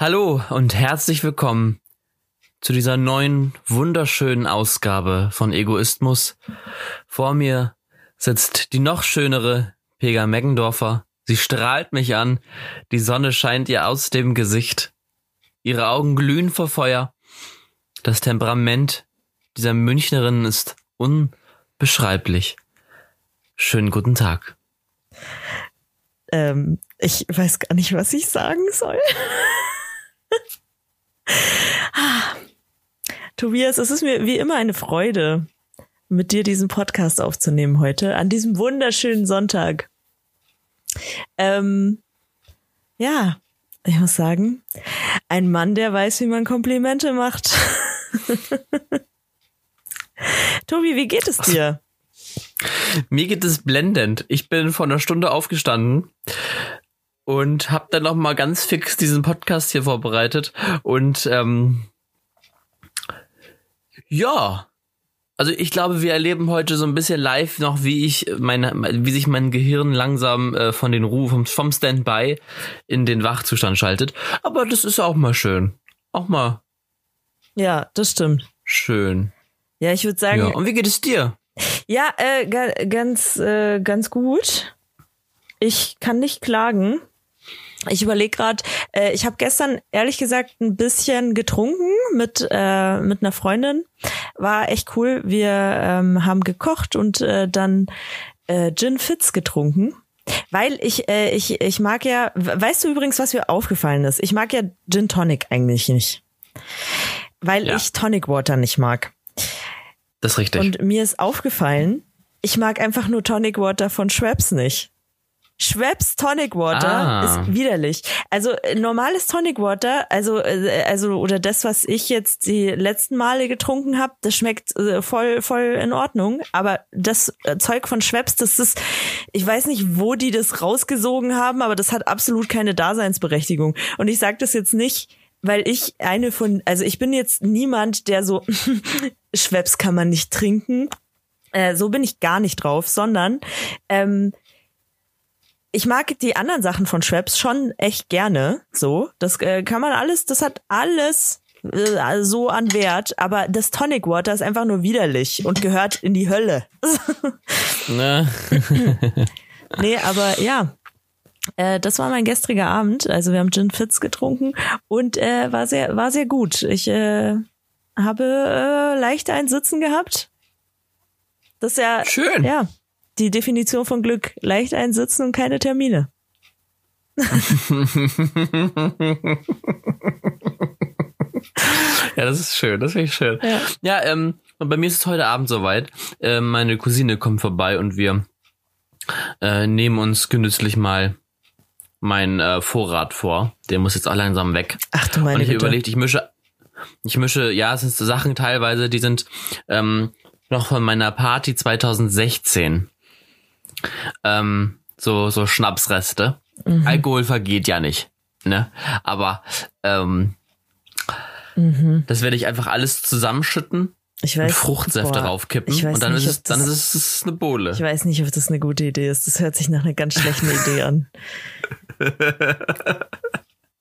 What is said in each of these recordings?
Hallo und herzlich willkommen zu dieser neuen, wunderschönen Ausgabe von Egoismus. Vor mir sitzt die noch schönere Pega Meggendorfer. Sie strahlt mich an, die Sonne scheint ihr aus dem Gesicht. Ihre Augen glühen vor Feuer. Das Temperament dieser Münchnerin ist unbeschreiblich. Schönen guten Tag. Ähm, ich weiß gar nicht, was ich sagen soll. ah. Tobias, es ist mir wie immer eine Freude, mit dir diesen Podcast aufzunehmen heute, an diesem wunderschönen Sonntag. Ähm, ja, ich muss sagen, ein Mann, der weiß, wie man Komplimente macht. Tobi, wie geht es dir? Mir geht es blendend. Ich bin vor einer Stunde aufgestanden und habe dann noch mal ganz fix diesen Podcast hier vorbereitet und ähm, ja, also ich glaube, wir erleben heute so ein bisschen live noch, wie ich meine, wie sich mein Gehirn langsam äh, von den Ruf vom, vom Standby in den Wachzustand schaltet. Aber das ist auch mal schön, auch mal. Ja, das stimmt. Schön. Ja, ich würde sagen. Ja. Und wie geht es dir? Ja, äh, ganz, äh, ganz gut. Ich kann nicht klagen. Ich überlege gerade, äh, ich habe gestern ehrlich gesagt ein bisschen getrunken mit, äh, mit einer Freundin. War echt cool. Wir ähm, haben gekocht und äh, dann äh, Gin Fitz getrunken. Weil ich, äh, ich, ich mag ja, weißt du übrigens, was mir aufgefallen ist? Ich mag ja Gin Tonic eigentlich nicht. Weil ja. ich Tonic Water nicht mag. Das ist richtig. Und mir ist aufgefallen, ich mag einfach nur Tonic Water von Schweppes nicht. Schweppes Tonic Water ah. ist widerlich. Also äh, normales Tonic Water, also äh, also oder das, was ich jetzt die letzten Male getrunken habe, das schmeckt äh, voll voll in Ordnung. Aber das Zeug von Schweppes, das ist, ich weiß nicht, wo die das rausgesogen haben, aber das hat absolut keine Daseinsberechtigung. Und ich sage das jetzt nicht, weil ich eine von, also ich bin jetzt niemand, der so Schweppes kann man nicht trinken. Äh, so bin ich gar nicht drauf, sondern ähm, ich mag die anderen Sachen von Schweppes schon echt gerne. So, das äh, kann man alles, das hat alles äh, so an Wert, aber das Tonic Water ist einfach nur widerlich und gehört in die Hölle. Ne? nee, aber ja. Äh, das war mein gestriger Abend. Also wir haben Gin Fitz getrunken und äh, war sehr, war sehr gut. Ich äh, habe äh, leicht ein Sitzen gehabt. Das ist ja schön. Ja, die Definition von Glück. Leicht einsitzen und keine Termine. ja, das ist schön, das finde ich schön. Ja, ja ähm, und bei mir ist es heute Abend soweit. Äh, meine Cousine kommt vorbei und wir äh, nehmen uns genüsslich mal meinen äh, Vorrat vor. Der muss jetzt auch langsam weg. Ach du meine Und ich Bitte. überlegt, ich mische, ich mische, ja, es sind Sachen teilweise, die sind ähm, noch von meiner Party 2016 ähm, so, so Schnapsreste. Mhm. Alkohol vergeht ja nicht. Ne? Aber ähm, mhm. das werde ich einfach alles zusammenschütten ich weiß, und Fruchtsäfte boah, raufkippen und dann, nicht, ist es, dann ist es eine Bohle. Ich weiß nicht, ob das eine gute Idee ist. Das hört sich nach einer ganz schlechten Idee an.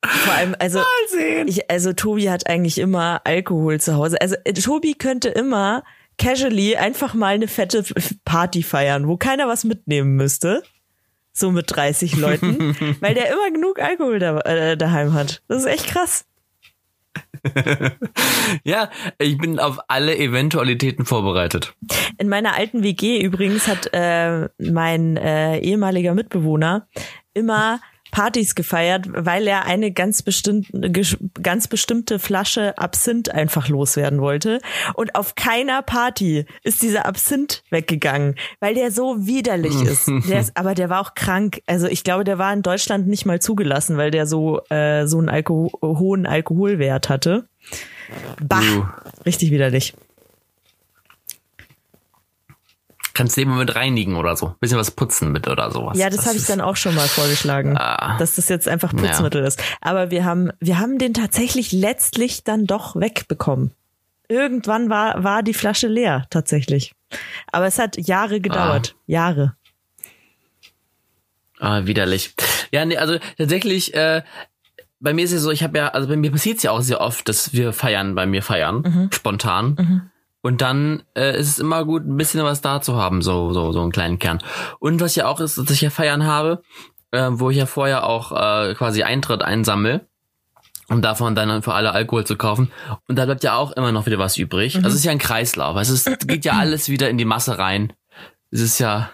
Vor allem, also, ich, also Tobi hat eigentlich immer Alkohol zu Hause. Also äh, Tobi könnte immer casually einfach mal eine fette Party feiern, wo keiner was mitnehmen müsste. So mit 30 Leuten, weil der immer genug Alkohol da, äh, daheim hat. Das ist echt krass. ja, ich bin auf alle Eventualitäten vorbereitet. In meiner alten WG übrigens hat äh, mein äh, ehemaliger Mitbewohner immer Partys gefeiert, weil er eine ganz bestimmte, ganz bestimmte Flasche Absinth einfach loswerden wollte. Und auf keiner Party ist dieser Absinth weggegangen, weil der so widerlich ist. Der ist aber der war auch krank. Also ich glaube, der war in Deutschland nicht mal zugelassen, weil der so, äh, so einen Alkohol, hohen Alkoholwert hatte. Bah, uh. richtig widerlich. Kannst du eben mit reinigen oder so. Bisschen was putzen mit oder sowas. Ja, das, das habe ich dann auch schon mal vorgeschlagen, ah, dass das jetzt einfach Putzmittel ja. ist. Aber wir haben, wir haben den tatsächlich letztlich dann doch wegbekommen. Irgendwann war, war die Flasche leer, tatsächlich. Aber es hat Jahre gedauert. Ah. Jahre. Ah, widerlich. Ja, nee, also tatsächlich, äh, bei mir ist es so, ich habe ja, also bei mir passiert es ja auch sehr oft, dass wir feiern, bei mir feiern, mhm. spontan. Mhm. Und dann äh, ist es immer gut, ein bisschen was da zu haben, so, so, so einen kleinen Kern. Und was ja auch ist, dass ich ja feiern habe, äh, wo ich ja vorher auch äh, quasi Eintritt einsammel um davon dann für alle Alkohol zu kaufen. Und da bleibt ja auch immer noch wieder was übrig. Mhm. Also es ist ja ein Kreislauf. Also es geht ja alles wieder in die Masse rein. Es ist ja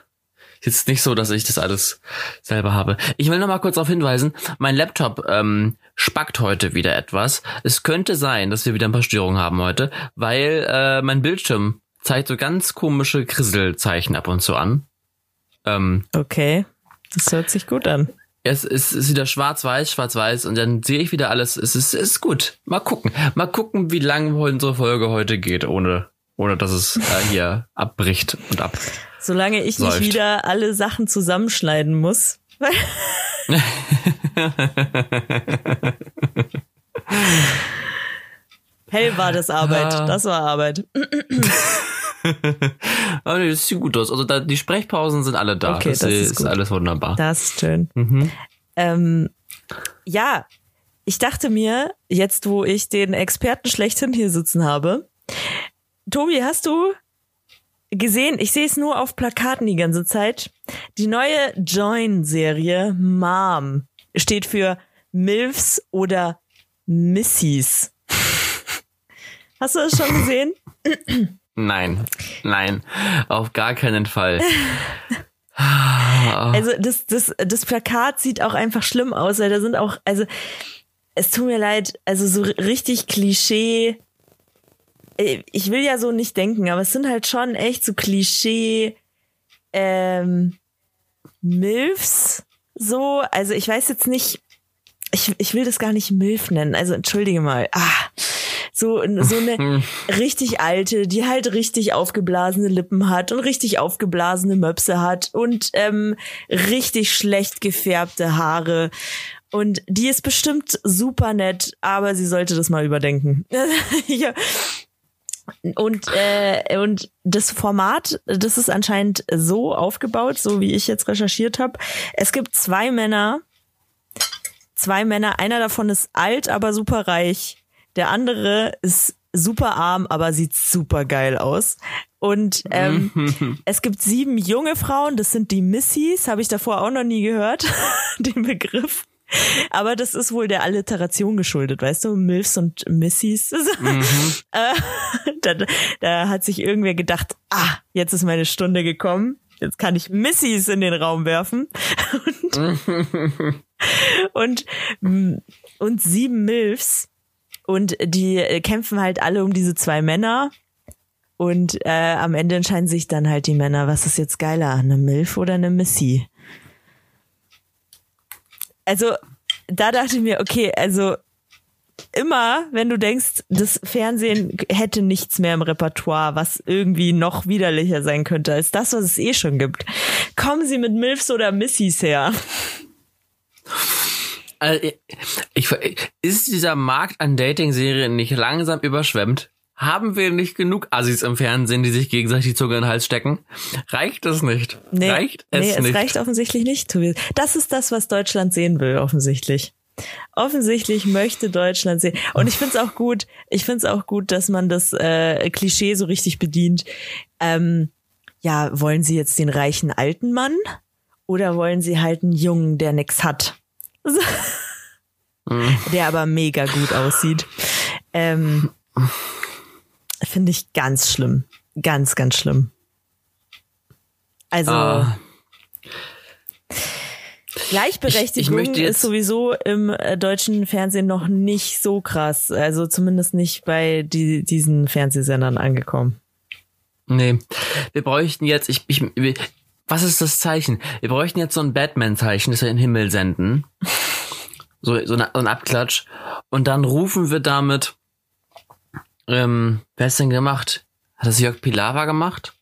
jetzt nicht so, dass ich das alles selber habe. Ich will noch mal kurz darauf hinweisen, mein Laptop ähm, spackt heute wieder etwas. Es könnte sein, dass wir wieder ein paar Störungen haben heute, weil äh, mein Bildschirm zeigt so ganz komische Krisselzeichen ab und zu an. Ähm, okay, das hört sich gut an es ist, wieder schwarz-weiß, schwarz-weiß und dann sehe ich wieder alles. Es ist, ist gut. Mal gucken. Mal gucken, wie lang unsere Folge heute geht, ohne, ohne dass es äh, hier abbricht und ab. Solange ich säuft. nicht wieder alle Sachen zusammenschneiden muss. Hell war das Arbeit. Ah. Das war Arbeit. Aber nee, das sieht gut aus. Also da, die Sprechpausen sind alle da. Okay, das, das ist, ist alles wunderbar. Das ist schön. Mhm. Ähm, ja, ich dachte mir, jetzt wo ich den Experten schlechthin hier sitzen habe, Tobi, hast du gesehen, ich sehe es nur auf Plakaten die ganze Zeit, die neue Join-Serie Mom steht für MILFs oder Missies. Hast du das schon gesehen? Nein, nein, auf gar keinen Fall. Also das, das, das Plakat sieht auch einfach schlimm aus, weil da sind auch, also es tut mir leid, also so richtig Klischee. Äh, ich will ja so nicht denken, aber es sind halt schon echt so Klischee ähm, Milfs so. Also ich weiß jetzt nicht, ich, ich will das gar nicht Milf nennen. Also entschuldige mal. Ah, so, so eine richtig alte, die halt richtig aufgeblasene Lippen hat und richtig aufgeblasene Möpse hat und ähm, richtig schlecht gefärbte Haare. Und die ist bestimmt super nett, aber sie sollte das mal überdenken. ja. Und, äh, und das Format, das ist anscheinend so aufgebaut, so wie ich jetzt recherchiert habe. Es gibt zwei Männer, zwei Männer, einer davon ist alt, aber super reich. Der andere ist super arm, aber sieht super geil aus. Und ähm, es gibt sieben junge Frauen, das sind die Missies, habe ich davor auch noch nie gehört, den Begriff. Aber das ist wohl der Alliteration geschuldet, weißt du, Milfs und Missies. Mhm. Äh, da, da hat sich irgendwer gedacht, ah, jetzt ist meine Stunde gekommen, jetzt kann ich Missies in den Raum werfen. Und, und, und sieben Milfs und die äh, kämpfen halt alle um diese zwei Männer. Und äh, am Ende entscheiden sich dann halt die Männer, was ist jetzt geiler, eine Milf oder eine Missy? Also, da dachte ich mir, okay, also immer, wenn du denkst, das Fernsehen hätte nichts mehr im Repertoire, was irgendwie noch widerlicher sein könnte als das, was es eh schon gibt, kommen sie mit Milfs oder Missys her. Also, ich, ist dieser Markt an Dating-Serien nicht langsam überschwemmt? Haben wir nicht genug Assis im Fernsehen, die sich gegenseitig die Zunge in den Hals stecken? Reicht es nicht? Nee, reicht es nee, es nicht? reicht offensichtlich nicht. Das ist das, was Deutschland sehen will, offensichtlich. Offensichtlich möchte Deutschland sehen. Und ich finde es auch gut, ich finde es auch gut, dass man das äh, Klischee so richtig bedient. Ähm, ja, wollen Sie jetzt den reichen alten Mann oder wollen Sie halt einen Jungen, der nix hat? Mhm. Der aber mega gut aussieht. Ähm, Finde ich ganz schlimm. Ganz, ganz schlimm. Also. Ah. Gleichberechtigung ich, ich ist sowieso im äh, deutschen Fernsehen noch nicht so krass. Also zumindest nicht bei die, diesen Fernsehsendern angekommen. Nee. Wir bräuchten jetzt, ich, ich, was ist das Zeichen? Wir bräuchten jetzt so ein Batman-Zeichen, das wir in den Himmel senden. So, so, eine, so ein Abklatsch. Und dann rufen wir damit, ähm, wer ist denn gemacht? Hat das Jörg Pilawa gemacht?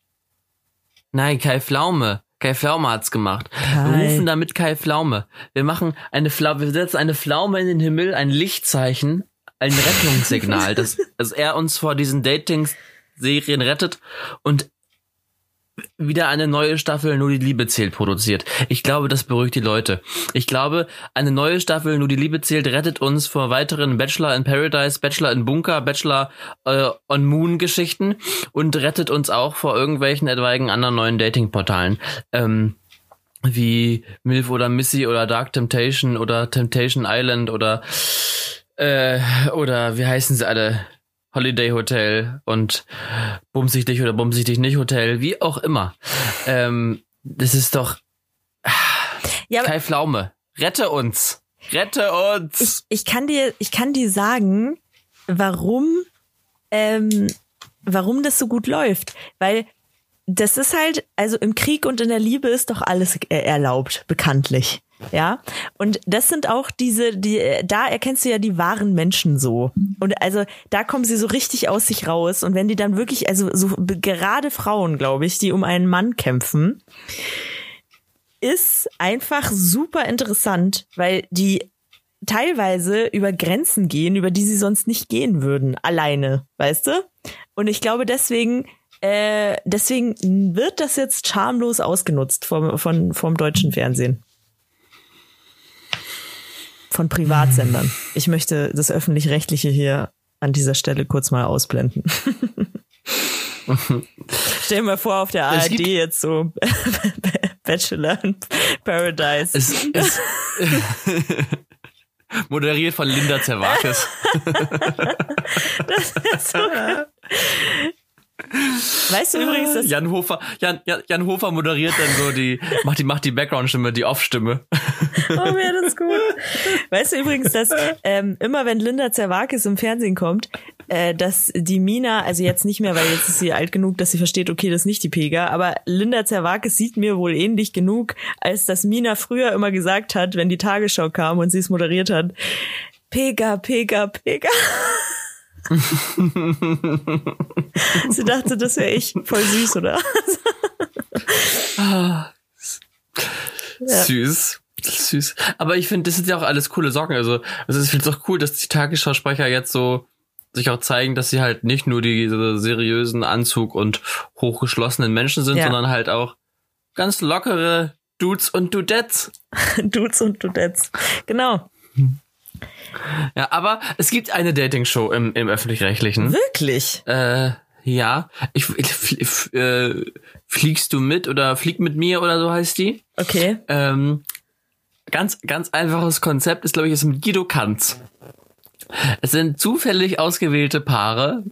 Nein, Kai Pflaume. Kai Pflaume hat's gemacht. Kai. Wir rufen damit Kai Pflaume. Wir machen eine Pflaume, wir setzen eine Pflaume in den Himmel, ein Lichtzeichen, ein Rettungssignal, dass, dass er uns vor diesen Dating-Serien rettet und wieder eine neue Staffel Nur die Liebe zählt produziert. Ich glaube, das beruhigt die Leute. Ich glaube, eine neue Staffel Nur die Liebe zählt rettet uns vor weiteren Bachelor in Paradise, Bachelor in Bunker, Bachelor äh, on Moon Geschichten und rettet uns auch vor irgendwelchen etwaigen anderen neuen Datingportalen. Ähm, wie Milf oder Missy oder Dark Temptation oder Temptation Island oder äh, oder wie heißen sie alle? Holiday Hotel und Bumsig dich oder Bumsig dich nicht Hotel, wie auch immer. Ähm, das ist doch ja, Kai Pflaume, rette uns. Rette uns. Ich, ich kann dir, ich kann dir sagen, warum, ähm, warum das so gut läuft. Weil das ist halt, also im Krieg und in der Liebe ist doch alles erlaubt, bekanntlich. Ja, und das sind auch diese, die, da erkennst du ja die wahren Menschen so. Und also da kommen sie so richtig aus sich raus. Und wenn die dann wirklich, also so gerade Frauen, glaube ich, die um einen Mann kämpfen, ist einfach super interessant, weil die teilweise über Grenzen gehen, über die sie sonst nicht gehen würden, alleine, weißt du? Und ich glaube deswegen, äh, deswegen wird das jetzt schamlos ausgenutzt vom, von, vom deutschen Fernsehen von Privatsendern. Ich möchte das öffentlich-rechtliche hier an dieser Stelle kurz mal ausblenden. Stell dir mal vor, auf der ARD jetzt so Bachelor in Paradise. Es, es, moderiert von Linda Zerwakis. das ist so Weißt du übrigens, dass Jan Hofer, Jan, Jan, Jan Hofer moderiert dann so die, macht die, macht die Background-Stimme, die Off-Stimme. Oh, mir das gut. Weißt du übrigens, dass ähm, immer wenn Linda Zerwakis im Fernsehen kommt, äh, dass die Mina, also jetzt nicht mehr, weil jetzt ist sie alt genug, dass sie versteht, okay, das ist nicht die Pega, aber Linda Zerwakis sieht mir wohl ähnlich genug, als dass Mina früher immer gesagt hat, wenn die Tagesschau kam und sie es moderiert hat, Pega, Pega, Pega. Sie dachte, das wäre ich. Voll süß, oder? ja. Süß. Süß. Aber ich finde, das sind ja auch alles coole Sorgen. Also, also ich finde es auch cool, dass die Tagesschausprecher jetzt so sich auch zeigen, dass sie halt nicht nur die so seriösen Anzug und hochgeschlossenen Menschen sind, ja. sondern halt auch ganz lockere Dudes und Dudettes. Dudes und Dudettes. Genau. Ja, aber es gibt eine Dating-Show im, im öffentlich-rechtlichen. Wirklich? Äh, ja. Ich, ich, äh, fliegst du mit oder flieg mit mir oder so heißt die? Okay. Ähm, ganz, ganz einfaches Konzept ist, glaube ich, ist mit Guido Kanz. Es sind zufällig ausgewählte Paare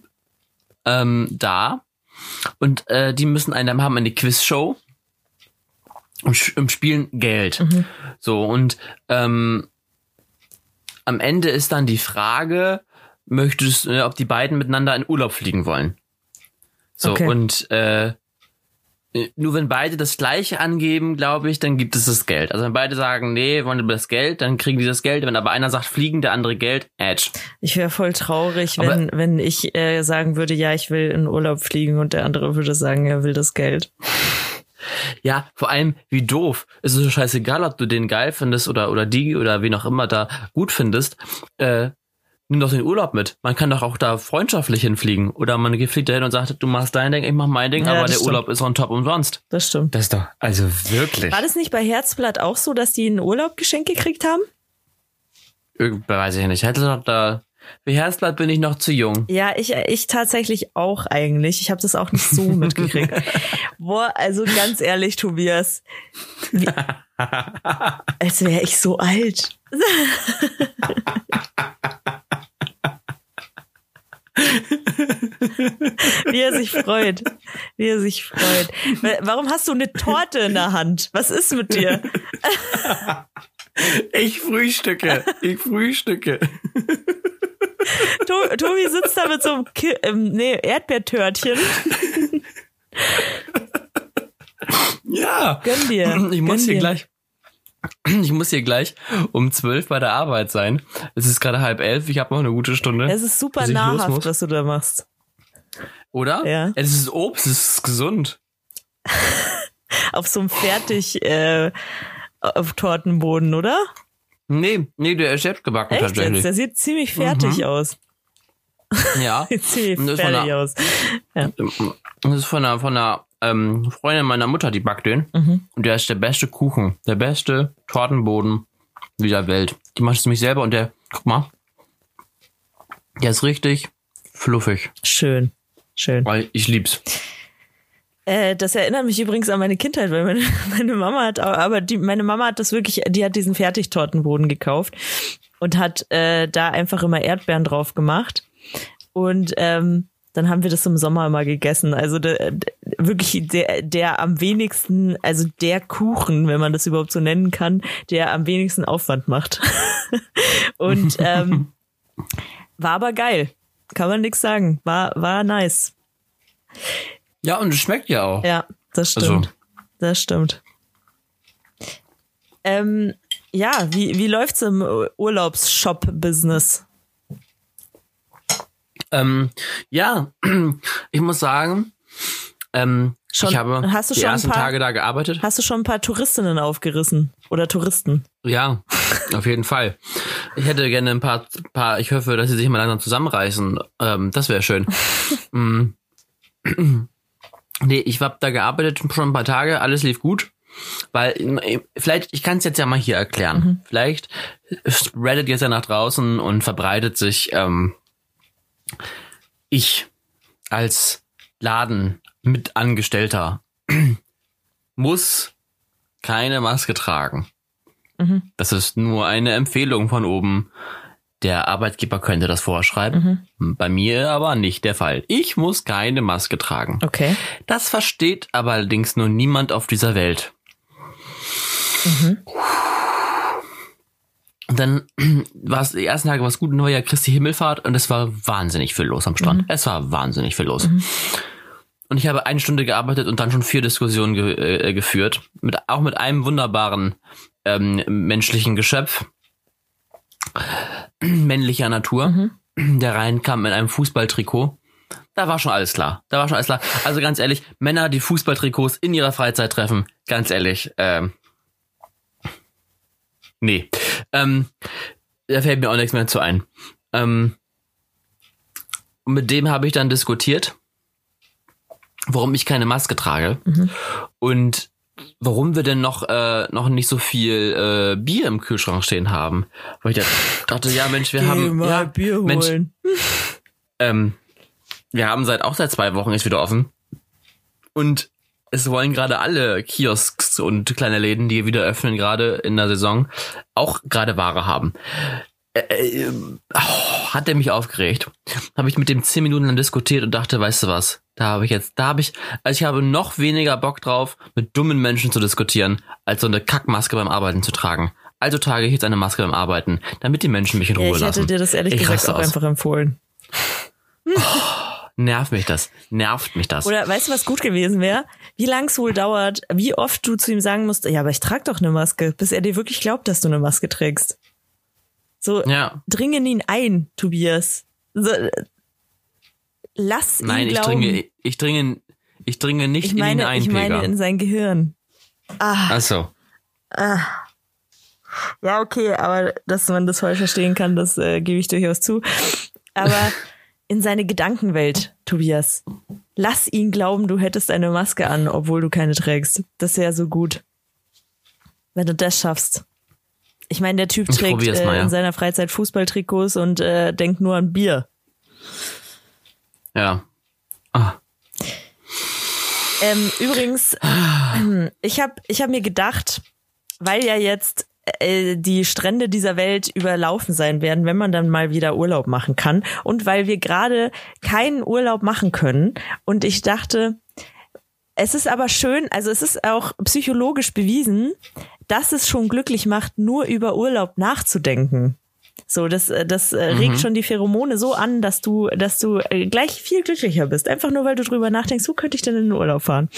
ähm, da und äh, die müssen einen haben eine Quizshow und, und spielen Geld. Mhm. So und ähm, am Ende ist dann die Frage, möchtest, äh, ob die beiden miteinander in Urlaub fliegen wollen. So, okay. und äh, nur wenn beide das gleiche angeben, glaube ich, dann gibt es das Geld. Also wenn beide sagen, nee, wollen wir das Geld, dann kriegen die das Geld. Wenn aber einer sagt, fliegen, der andere Geld, Edge. Ich wäre voll traurig, wenn, aber, wenn ich äh, sagen würde, ja, ich will in Urlaub fliegen und der andere würde sagen, er will das Geld. Ja, vor allem, wie doof. Es ist so scheißegal, ob du den geil findest oder, oder die oder wen auch immer da gut findest. Äh, nimm doch den Urlaub mit. Man kann doch auch da freundschaftlich hinfliegen. Oder man fliegt dahin und sagt, du machst dein Ding, ich mach mein Ding, ja, aber der stimmt. Urlaub ist on top umsonst. Das stimmt. Das ist doch, also wirklich. War das nicht bei Herzblatt auch so, dass die einen Urlaub geschenkt gekriegt haben? Weiß ich nicht. Hätte doch da für Herzblatt bin ich noch zu jung. Ja, ich, ich tatsächlich auch eigentlich. Ich habe das auch nicht so mitgekriegt. Boah, also ganz ehrlich, Tobias. Wie, als wäre ich so alt. Wie er sich freut. Wie er sich freut. Warum hast du eine Torte in der Hand? Was ist mit dir? Ich frühstücke. Ich frühstücke. Tobi sitzt da mit so einem Ki ähm, nee, Erdbeertörtchen. ja. Gönn dir. Ich muss hier dir. gleich. Ich muss hier gleich um zwölf bei der Arbeit sein. Es ist gerade halb elf. Ich habe noch eine gute Stunde. Es ist super nahrhaft, was du da machst. Oder? Ja. Es ist Obst, es ist gesund. Auf so einem fertig äh, auf Tortenboden, oder? Nee, nee, der ist selbst gebacken Echt tatsächlich. Jetzt? Der sieht ziemlich fertig mhm. aus. Ja. sieht ziemlich fertig einer, aus. Ja. Das ist von einer, von einer ähm, Freundin meiner Mutter, die backt den. Mhm. Und der ist der beste Kuchen, der beste Tortenboden dieser Welt. Die macht es nämlich selber und der, guck mal, der ist richtig fluffig. Schön, schön. Weil ich lieb's. Äh, das erinnert mich übrigens an meine Kindheit, weil meine, meine Mama hat, aber die, meine Mama hat das wirklich, die hat diesen Fertigtortenboden gekauft und hat äh, da einfach immer Erdbeeren drauf gemacht. Und ähm, dann haben wir das im Sommer immer gegessen. Also der, der, wirklich der, der am wenigsten, also der Kuchen, wenn man das überhaupt so nennen kann, der am wenigsten Aufwand macht. und ähm, war aber geil. Kann man nichts sagen. War, war nice. Ja, und es schmeckt ja auch. Ja, das also stimmt. Also. Das stimmt. Ähm, ja, wie, wie läuft's im Urlaubsshop-Business? Ähm, ja, ich muss sagen, ähm, schon, ich habe hast du die ersten paar, Tage da gearbeitet. Hast du schon ein paar Touristinnen aufgerissen oder Touristen? Ja, auf jeden Fall. Ich hätte gerne ein paar, paar ich hoffe, dass sie sich mal langsam zusammenreißen. Ähm, das wäre schön. nee, ich habe da gearbeitet schon ein paar Tage, alles lief gut. Weil, vielleicht, ich kann es jetzt ja mal hier erklären. Mhm. Vielleicht spreadet jetzt ja nach draußen und verbreitet sich ähm, ich als Ladenmitangestellter muss keine Maske tragen. Mhm. Das ist nur eine Empfehlung von oben. Der Arbeitgeber könnte das vorschreiben. Mhm. Bei mir aber nicht der Fall. Ich muss keine Maske tragen. Okay. Das versteht aber allerdings nur niemand auf dieser Welt. Mhm. Und dann war es, die ersten Tage war es gut, Neujahr Christi Himmelfahrt und es war wahnsinnig viel los am Strand. Mhm. Es war wahnsinnig viel los. Mhm. Und ich habe eine Stunde gearbeitet und dann schon vier Diskussionen ge äh, geführt. Mit, auch mit einem wunderbaren ähm, menschlichen Geschöpf. männlicher Natur, mhm. der reinkam in einem Fußballtrikot. Da war schon alles klar. Da war schon alles klar. Also ganz ehrlich, Männer, die Fußballtrikots in ihrer Freizeit treffen, ganz ehrlich, ähm, Nee. Ähm, da fällt mir auch nichts mehr zu ein. Ähm, und mit dem habe ich dann diskutiert, warum ich keine Maske trage mhm. und warum wir denn noch äh, noch nicht so viel äh, Bier im Kühlschrank stehen haben. Weil ich dachte, ja Mensch, wir Geh haben mal ja, Bier holen. Mensch, ähm, wir haben seit auch seit zwei Wochen ist wieder offen und es wollen gerade alle Kiosks und kleine Läden, die wieder öffnen, gerade in der Saison, auch gerade Ware haben. Äh, äh, oh, hat er mich aufgeregt. Habe ich mit dem zehn Minuten lang diskutiert und dachte, weißt du was? Da habe ich jetzt, da habe ich, also ich habe noch weniger Bock drauf, mit dummen Menschen zu diskutieren, als so eine Kackmaske beim Arbeiten zu tragen. Also trage ich jetzt eine Maske beim Arbeiten, damit die Menschen mich in Ruhe ja, ich lassen. Ich hätte dir das ehrlich ich gesagt auch aus. einfach empfohlen. Oh nervt mich das. Nervt mich das. Oder weißt du, was gut gewesen wäre? Wie lang es wohl dauert, wie oft du zu ihm sagen musst, ja, aber ich trage doch eine Maske, bis er dir wirklich glaubt, dass du eine Maske trägst. So, ja. dringen ihn ein, Tobias. So, lass Nein, ihn glauben. Nein, ich dringe, ich dringe, ich dringe nicht ich meine, in ihn ein, Ich meine Peger. in sein Gehirn. Ah. Ach so. Ah. Ja, okay, aber dass man das falsch verstehen kann, das äh, gebe ich durchaus zu. Aber in seine Gedankenwelt, Tobias. Lass ihn glauben, du hättest eine Maske an, obwohl du keine trägst. Das wäre so gut. Wenn du das schaffst. Ich meine, der Typ ich trägt äh, mal, ja. in seiner Freizeit Fußballtrikots und äh, denkt nur an Bier. Ja. Ah. Ähm, übrigens, ich habe ich hab mir gedacht, weil ja jetzt äh, die Strände dieser Welt überlaufen sein werden, wenn man dann mal wieder Urlaub machen kann. Und weil wir gerade keinen Urlaub machen können. Und ich dachte, es ist aber schön, also es ist auch psychologisch bewiesen, dass es schon glücklich macht, nur über Urlaub nachzudenken. So, das, äh, das äh, regt mhm. schon die Pheromone so an, dass du, dass du gleich viel glücklicher bist. Einfach nur, weil du drüber nachdenkst, wo könnte ich denn in den Urlaub fahren?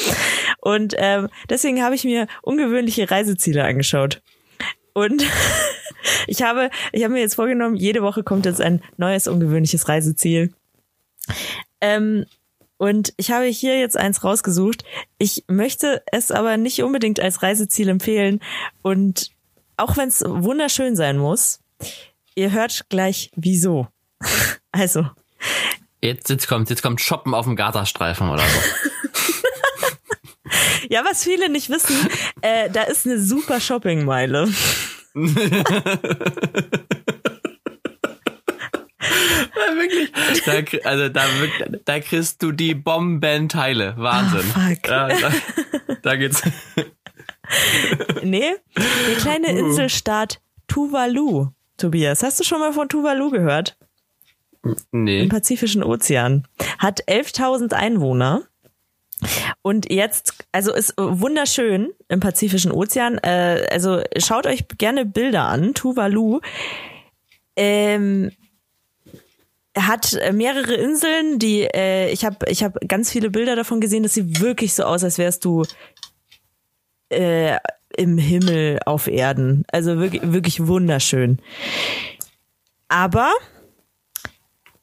Und ähm, deswegen habe ich mir ungewöhnliche Reiseziele angeschaut. Und ich habe, ich habe mir jetzt vorgenommen, jede Woche kommt jetzt ein neues ungewöhnliches Reiseziel. Ähm, und ich habe hier jetzt eins rausgesucht. Ich möchte es aber nicht unbedingt als Reiseziel empfehlen. Und auch wenn es wunderschön sein muss, ihr hört gleich wieso. Also. Jetzt, jetzt kommt, jetzt kommt Shoppen auf dem Gazastreifen oder so. Ja, was viele nicht wissen, äh, da ist eine super Shoppingmeile. Wirklich. Da, also da, da kriegst du die Bombenteile. Wahnsinn. Oh, fuck. Ja, da, da geht's. Nee, der kleine Inselstaat Tuvalu. Tobias, hast du schon mal von Tuvalu gehört? Nee. Im Pazifischen Ozean. Hat 11.000 Einwohner. Und jetzt, also ist wunderschön im Pazifischen Ozean. Äh, also schaut euch gerne Bilder an. Tuvalu. Ähm, hat mehrere Inseln, die äh, ich habe ich habe ganz viele Bilder davon gesehen, das sieht wirklich so aus, als wärst du äh, im Himmel auf Erden. Also wirklich wirklich wunderschön. Aber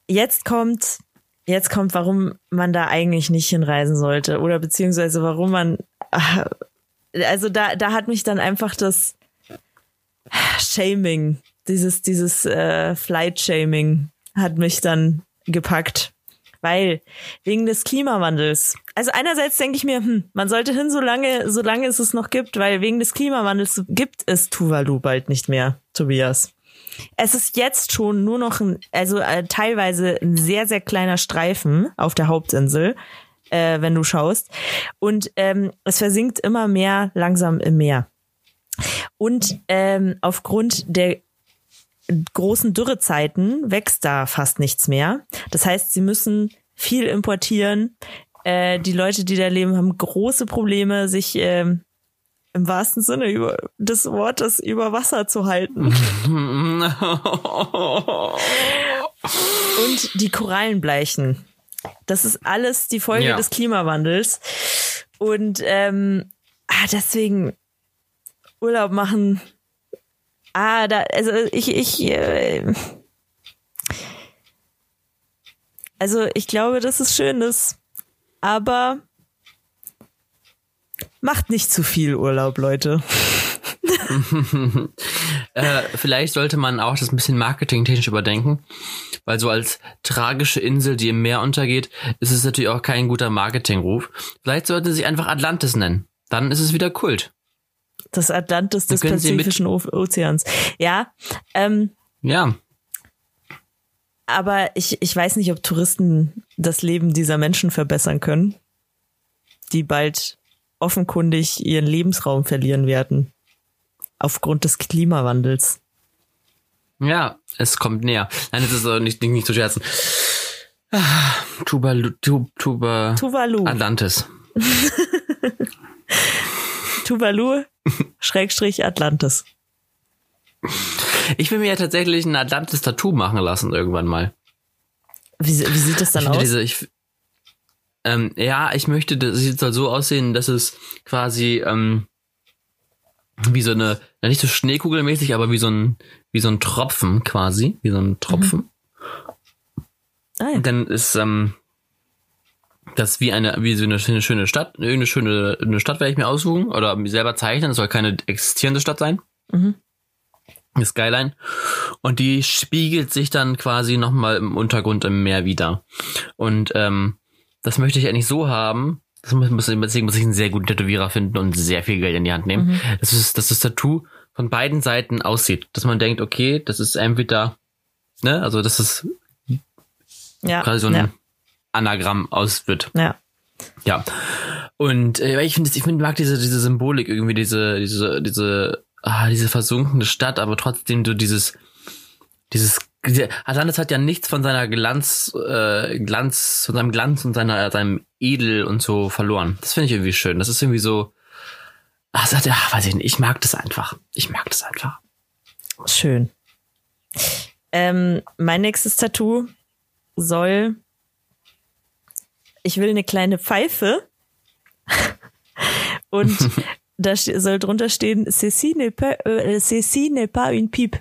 jetzt kommt jetzt kommt, warum man da eigentlich nicht hinreisen sollte oder beziehungsweise warum man also da da hat mich dann einfach das Shaming, dieses dieses äh, Flight Shaming hat mich dann gepackt. Weil, wegen des Klimawandels. Also einerseits denke ich mir, hm, man sollte hin, solange, solange es es noch gibt, weil wegen des Klimawandels gibt es Tuvalu bald nicht mehr, Tobias. Es ist jetzt schon nur noch ein, also äh, teilweise ein sehr, sehr kleiner Streifen auf der Hauptinsel, äh, wenn du schaust. Und ähm, es versinkt immer mehr langsam im Meer. Und ähm, aufgrund der großen Dürrezeiten wächst da fast nichts mehr. Das heißt, sie müssen viel importieren. Äh, die Leute, die da leben, haben große Probleme, sich äh, im wahrsten Sinne über des Wortes über Wasser zu halten. Und die Korallen bleichen. Das ist alles die Folge ja. des Klimawandels. Und ähm, ah, deswegen Urlaub machen Ah, da, also ich, ich, äh, also ich glaube, das ist schönes, aber macht nicht zu viel Urlaub, Leute. äh, vielleicht sollte man auch das ein bisschen marketingtechnisch überdenken, weil so als tragische Insel, die im Meer untergeht, ist es natürlich auch kein guter Marketingruf. Vielleicht sollte sie einfach Atlantis nennen. Dann ist es wieder Kult. Das Atlantis des Pazifischen Ozeans. Ja. Ähm, ja. Aber ich, ich weiß nicht, ob Touristen das Leben dieser Menschen verbessern können, die bald offenkundig ihren Lebensraum verlieren werden. Aufgrund des Klimawandels. Ja, es kommt näher. Nein, es ist nicht, nicht, nicht zu scherzen. Ah, Tuvalu, Tuba, Tuvalu. Atlantis. Tuvalu, Schrägstrich Atlantis. Ich will mir ja tatsächlich ein Atlantis-Tattoo machen lassen irgendwann mal. Wie, wie sieht das dann aus? Diese, ich, ähm, ja, ich möchte, das soll so aussehen, dass es quasi ähm, wie so eine, nicht so schneekugelmäßig, aber wie so ein, wie so ein Tropfen quasi, wie so ein Tropfen. Mhm. Ah, ja. Und dann ist ähm, das wie eine, wie so eine, eine schöne Stadt, irgendeine schöne eine Stadt werde ich mir aussuchen oder mir selber zeichnen. Das soll keine existierende Stadt sein. Mhm. Eine Skyline. Und die spiegelt sich dann quasi nochmal im Untergrund im Meer wieder. Und ähm, das möchte ich eigentlich so haben. Das muss, deswegen muss ich einen sehr guten Tätowierer finden und sehr viel Geld in die Hand nehmen. Mhm. Das ist, dass das Tattoo von beiden Seiten aussieht. Dass man denkt, okay, das ist entweder, ne, also das ist ja, quasi so ein ja. Anagramm aus wird. Ja. Ja. Und äh, ich finde, ich finde, mag diese diese Symbolik irgendwie diese diese diese ah, diese versunkene Stadt, aber trotzdem so dieses dieses Atlantis hat ja nichts von seiner Glanz äh, Glanz von seinem Glanz und seiner seinem Edel und so verloren. Das finde ich irgendwie schön. Das ist irgendwie so ach, sagt ja, weiß ich nicht, ich mag das einfach. Ich mag das einfach. Schön. Ähm, mein nächstes Tattoo soll ich will eine kleine Pfeife. Und da soll drunter stehen, ceci n'est pas, äh, ceci n'est pas une pipe.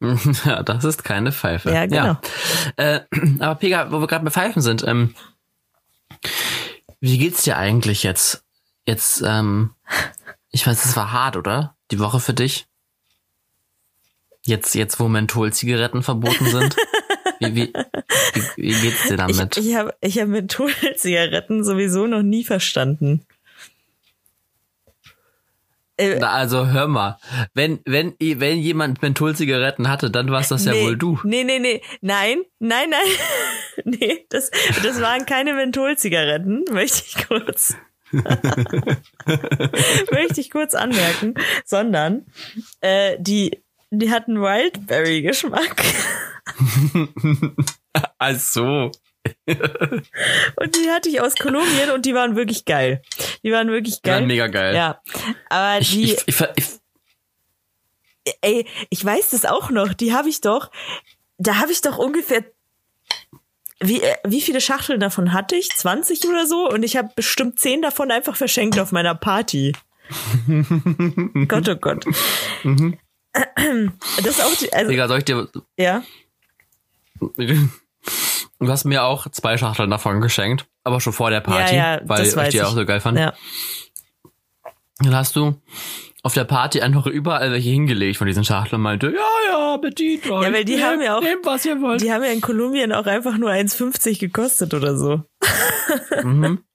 Ja, das ist keine Pfeife. Ja, genau. Ja. Äh, aber Pega, wo wir gerade bei Pfeifen sind, ähm, wie geht's dir eigentlich jetzt? Jetzt, ähm, ich weiß, es war hart, oder? Die Woche für dich? Jetzt, jetzt, wo Menthol-Zigaretten verboten sind? Wie, wie, wie, wie geht's dir damit? Ich, ich habe ich hab Mentholzigaretten sowieso noch nie verstanden. Äh, also hör mal, wenn, wenn, wenn jemand Mentholzigaretten hatte, dann war es das nee, ja wohl du. Nee, nee, nee. Nein, nein, nein. nee, das, das waren keine Mentholzigaretten, möchte ich kurz. möchte ich kurz anmerken, sondern äh, die, die hatten Wildberry-Geschmack. Ach so. und die hatte ich aus Kolumbien und die waren wirklich geil. Die waren wirklich geil. Die waren mega geil. Ja. Aber die. Ich, ich, ich, ey, ich weiß das auch noch. Die habe ich doch. Da habe ich doch ungefähr. Wie, äh, wie viele Schachteln davon hatte ich? 20 oder so? Und ich habe bestimmt 10 davon einfach verschenkt auf meiner Party. Gott, oh Gott. Mhm. Das ist auch die, also, Digga, soll ich dir. Ja. Du hast mir auch zwei Schachteln davon geschenkt, aber schon vor der Party, ja, ja, weil ich die auch so geil fand. Ja. Dann hast du auf der Party einfach überall welche hingelegt von diesen Schachteln und meinte, ja, ja, bedient euch. Ja, weil die nehmt, haben ja auch, nehmt, was ihr wollt. Die haben ja in Kolumbien auch einfach nur 1,50 gekostet oder so. Mhm.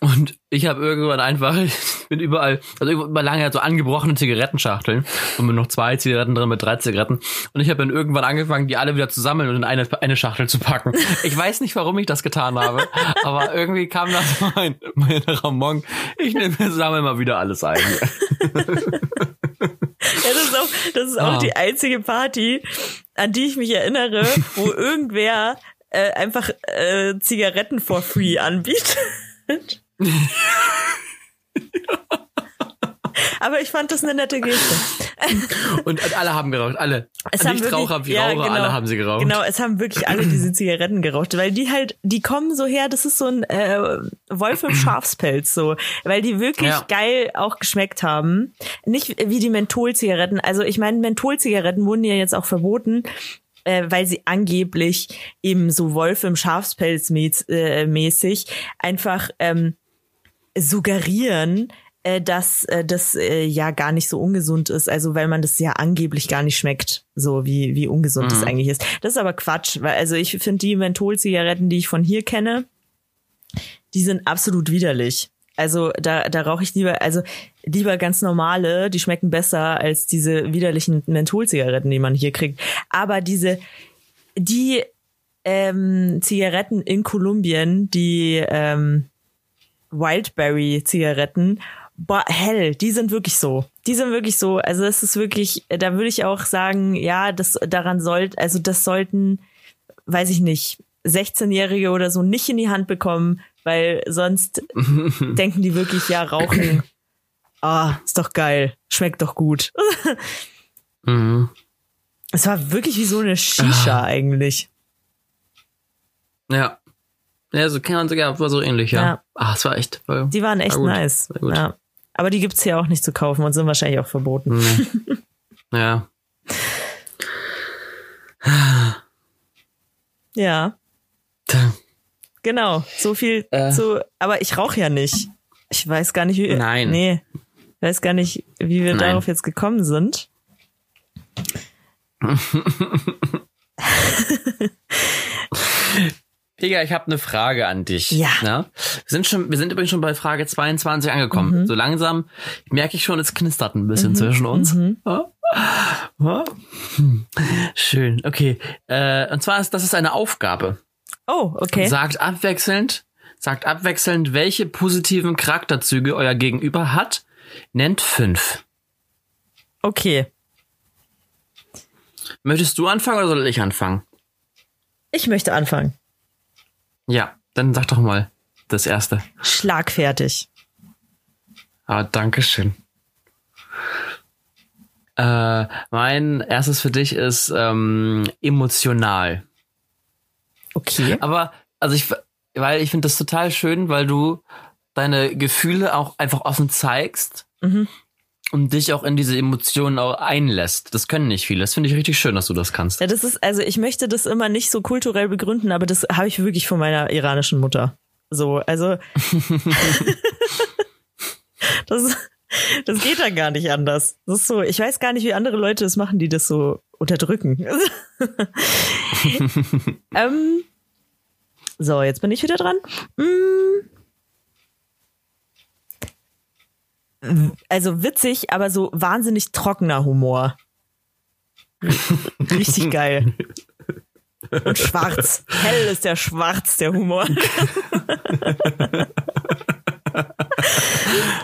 Und ich habe irgendwann einfach, ich bin überall, also über lange halt so angebrochene Zigarettenschachteln und mit noch zwei Zigaretten drin mit drei Zigaretten. Und ich habe dann irgendwann angefangen, die alle wieder zu sammeln und in eine, eine Schachtel zu packen. Ich weiß nicht, warum ich das getan habe, aber irgendwie kam das mein, mein Ramon. Ich nehme sammle mal wieder alles ein. ja, das ist auch, das ist auch ah. die einzige Party, an die ich mich erinnere, wo irgendwer äh, einfach äh, Zigaretten for free anbietet. Aber ich fand das eine nette Geste. Und alle haben geraucht, alle. Es Nichtraucher wie ja, Raucher, genau, alle haben sie geraucht. Genau, es haben wirklich alle diese Zigaretten geraucht, weil die halt, die kommen so her, das ist so ein äh, Wolf im Schafspelz so, weil die wirklich ja. geil auch geschmeckt haben. Nicht wie die Mentholzigaretten. Also ich meine, Mentholzigaretten wurden ja jetzt auch verboten, äh, weil sie angeblich eben so Wolf im Schafspelz äh, mäßig einfach ähm, suggerieren, äh, dass äh, das äh, ja gar nicht so ungesund ist, also weil man das ja angeblich gar nicht schmeckt, so wie wie ungesund mhm. das eigentlich ist. Das ist aber Quatsch, weil also ich finde die Mentholzigaretten, die ich von hier kenne, die sind absolut widerlich. Also da, da rauche ich lieber, also lieber ganz normale, die schmecken besser als diese widerlichen Mentholzigaretten, die man hier kriegt. Aber diese, die ähm, Zigaretten in Kolumbien, die ähm, Wildberry-Zigaretten, boah, hell, die sind wirklich so. Die sind wirklich so. Also das ist wirklich, da würde ich auch sagen, ja, das daran sollte, also das sollten, weiß ich nicht, 16-Jährige oder so nicht in die Hand bekommen, weil sonst denken die wirklich, ja, rauchen, ah, ist doch geil, schmeckt doch gut. mhm. Es war wirklich wie so eine Shisha ah. eigentlich. Ja. Ja, so kann man sogar war so ähnlich, ja. ja. Ah, es war echt. War, die waren echt war nice. Ja. Aber die gibt's hier auch nicht zu kaufen und sind wahrscheinlich auch verboten. Mhm. ja. ja. Genau, so viel äh. zu. Aber ich rauche ja nicht. Ich weiß gar nicht, wie. Nein. Nee. Ich weiß gar nicht, wie wir Nein. darauf jetzt gekommen sind. Pega, ich habe eine Frage an dich. Ja. ja. Wir sind schon, wir sind übrigens schon bei Frage 22 angekommen. Mhm. So langsam merke ich schon, es knistert ein bisschen mhm. zwischen uns. Mhm. Ja. Ja. Hm. Schön. Okay. Äh, und zwar ist das ist eine Aufgabe. Oh, okay. Sagt abwechselnd, sagt abwechselnd, welche positiven Charakterzüge euer Gegenüber hat. Nennt fünf. Okay. Möchtest du anfangen oder soll ich anfangen? Ich möchte anfangen. Ja, dann sag doch mal das erste. Schlagfertig. Ah, danke schön. Äh, mein erstes für dich ist ähm, emotional. Okay. Aber, also ich, weil ich finde das total schön, weil du deine Gefühle auch einfach offen zeigst mhm. Und dich auch in diese Emotionen auch einlässt. Das können nicht viele. Das finde ich richtig schön, dass du das kannst. Ja, das ist, also ich möchte das immer nicht so kulturell begründen, aber das habe ich wirklich von meiner iranischen Mutter. So, also. das, das geht dann gar nicht anders. Das ist so, ich weiß gar nicht, wie andere Leute das machen, die das so unterdrücken. ähm, so, jetzt bin ich wieder dran. Hm. Also witzig, aber so wahnsinnig trockener Humor. Richtig geil. Und schwarz. Hell ist der schwarz, der Humor.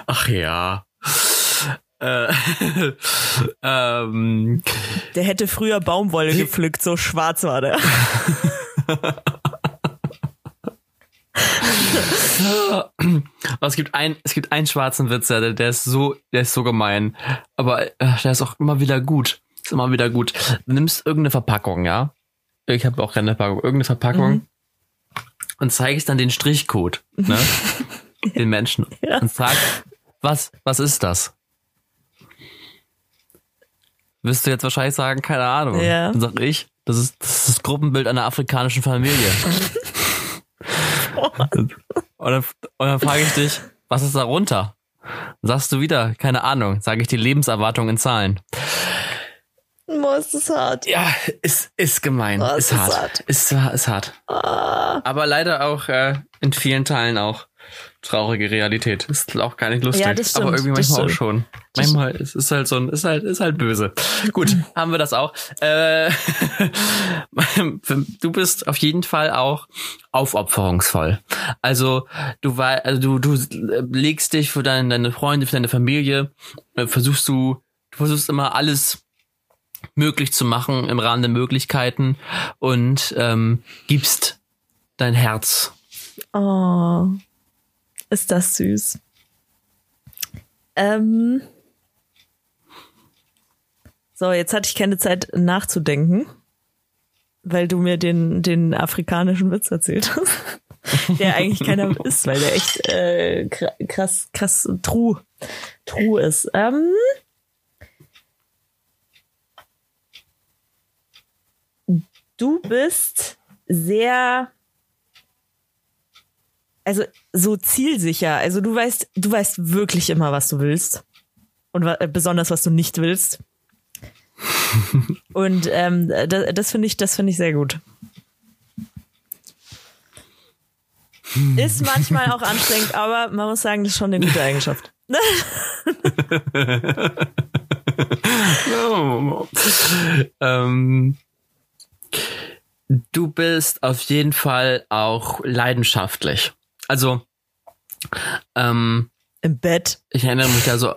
Ach ja. Äh, ähm, der hätte früher Baumwolle gepflückt, so schwarz war der. es gibt ein, es gibt einen schwarzen Witz, der, der ist so, der ist so gemein. Aber äh, der ist auch immer wieder gut. Ist immer wieder gut. Du nimmst irgendeine Verpackung, ja? Ich habe auch keine Verpackung. Irgendeine Verpackung mhm. und zeigst dann den Strichcode, ne? den Menschen. Ja. Und fragst, was, was ist das? Wirst du jetzt wahrscheinlich sagen, keine Ahnung. Ja. Dann sag ich, das ist, das ist das Gruppenbild einer afrikanischen Familie. und, dann, dann frage ich dich, was ist darunter? Sagst du wieder, keine Ahnung, sage ich die Lebenserwartung in Zahlen. Boah, ist das hart. Ja, ist, ist gemein. Oh, ist, ist, hart. hart. Ist, ist hart. Ah. Aber leider auch äh, in vielen Teilen auch traurige Realität. Ist auch gar nicht lustig. Ja, das stimmt, aber irgendwie manchmal auch schon. Manchmal ist es halt so ein, ist halt, ist halt böse. Gut, haben wir das auch. Äh, du bist auf jeden Fall auch aufopferungsvoll. Also du war, also du, du legst dich für deine, deine Freunde, für deine Familie, äh, versuchst du, du versuchst immer alles möglich zu machen im Rahmen der Möglichkeiten und ähm, gibst dein Herz. Oh. Ist das süß. Ähm so, jetzt hatte ich keine Zeit nachzudenken, weil du mir den, den afrikanischen Witz erzählt hast. der eigentlich keiner ist, weil der echt äh, krass, krass true, true ist. Ähm du bist sehr also so zielsicher. Also du weißt, du weißt wirklich immer, was du willst. Und äh, besonders, was du nicht willst. Und ähm, das, das finde ich, das finde ich sehr gut. Ist manchmal auch anstrengend, aber man muss sagen, das ist schon eine gute Eigenschaft. no. ähm, du bist auf jeden Fall auch leidenschaftlich. Also, ähm, im Bett. Ich erinnere mich da so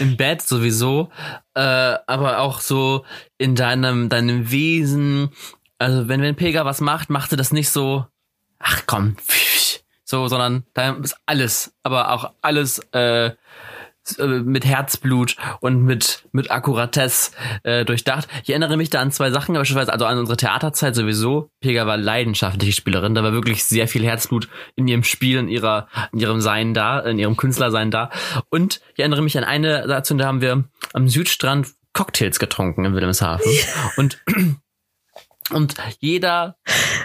im Bett sowieso, äh, aber auch so in deinem, deinem Wesen. Also wenn, wenn Pega was macht, macht er das nicht so, ach komm, so, sondern da ist alles, aber auch alles äh, äh, mit Herzblut und mit mit Akkuratesse äh, durchdacht. Ich erinnere mich da an zwei Sachen, beispielsweise also an unsere Theaterzeit sowieso. Pega war leidenschaftliche Spielerin, da war wirklich sehr viel Herzblut in ihrem Spiel, in ihrer in ihrem Sein da, in ihrem Künstlersein da. Und ich erinnere mich an eine Situation, da haben wir am Südstrand Cocktails getrunken in Wilhelmshaven und und jeder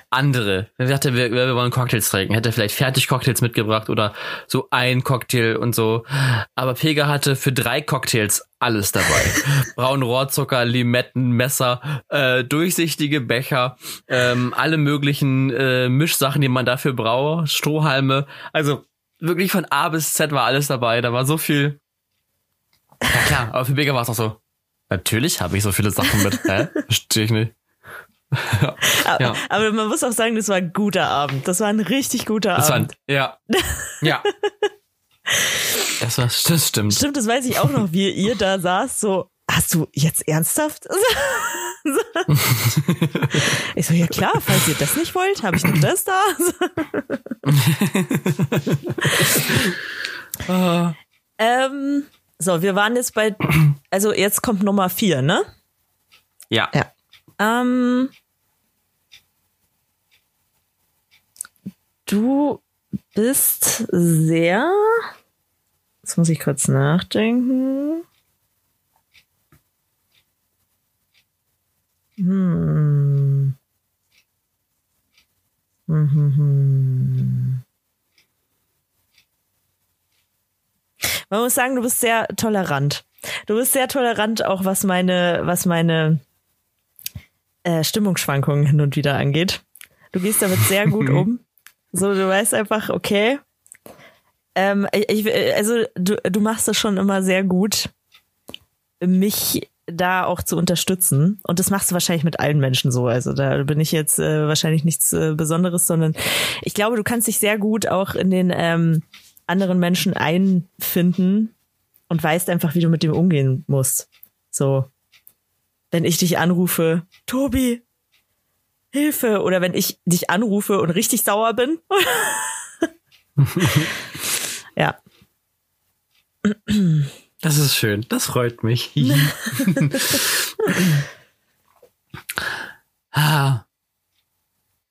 andere, wer dachte, wir, wir wollen Cocktails trinken, hätte vielleicht fertig Cocktails mitgebracht oder so ein Cocktail und so. Aber Pega hatte für drei Cocktails alles dabei. Braun Rohrzucker, Limetten, Messer, äh, durchsichtige Becher, ähm, alle möglichen äh, Mischsachen, die man dafür braucht, Strohhalme. Also wirklich von A bis Z war alles dabei. Da war so viel. Ja klar, aber für Pega war es auch so. Natürlich habe ich so viele Sachen mit. Hä? Verstehe ich nicht ja. Aber man muss auch sagen, das war ein guter Abend. Das war ein richtig guter das Abend. War, ja. Ja. das, war, das stimmt. Stimmt, das weiß ich auch noch, wie ihr da saßt, so, hast du jetzt ernsthaft? ich so, ja klar, falls ihr das nicht wollt, habe ich noch das da. ähm, so, wir waren jetzt bei, also jetzt kommt Nummer vier, ne? Ja. Ja. Ähm, du bist sehr. Jetzt muss ich kurz nachdenken. Hm. Hm, hm, hm. Man muss sagen, du bist sehr tolerant. Du bist sehr tolerant, auch was meine, was meine äh, Stimmungsschwankungen hin und wieder angeht. Du gehst damit sehr gut um. So, du weißt einfach, okay, Ähm, ich, also du, du machst das schon immer sehr gut, mich da auch zu unterstützen. Und das machst du wahrscheinlich mit allen Menschen so. Also da bin ich jetzt äh, wahrscheinlich nichts äh, Besonderes, sondern ich glaube, du kannst dich sehr gut auch in den ähm, anderen Menschen einfinden und weißt einfach, wie du mit dem umgehen musst. So, wenn ich dich anrufe, Tobi, Hilfe, oder wenn ich dich anrufe und richtig sauer bin. ja. Das ist schön. Das freut mich. ah.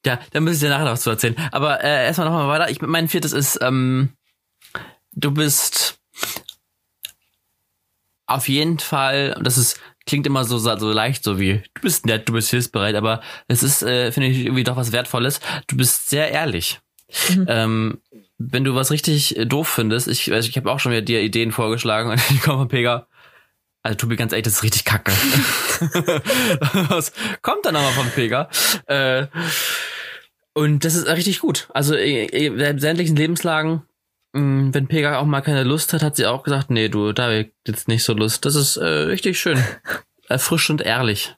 Ja, da ich dir nachher noch zu erzählen. Aber äh, erstmal nochmal weiter. Ich, mein viertes ist, ähm, du bist auf jeden Fall, das ist, klingt immer so, so leicht, so wie, du bist nett, du bist hilfsbereit, aber es ist, äh, finde ich, irgendwie doch was Wertvolles. Du bist sehr ehrlich. Mhm. Ähm, wenn du was richtig äh, doof findest, ich, ich habe auch schon wieder dir Ideen vorgeschlagen und die kommen von Pega. Also Tobi, ganz ehrlich, das ist richtig kacke. was kommt dann aber von Pega? Äh, und das ist richtig gut. Also in äh, sämtlichen Lebenslagen, wenn Pega auch mal keine Lust hat, hat sie auch gesagt, nee, du, da habe ich jetzt nicht so Lust. Das ist äh, richtig schön. Erfrischend ehrlich.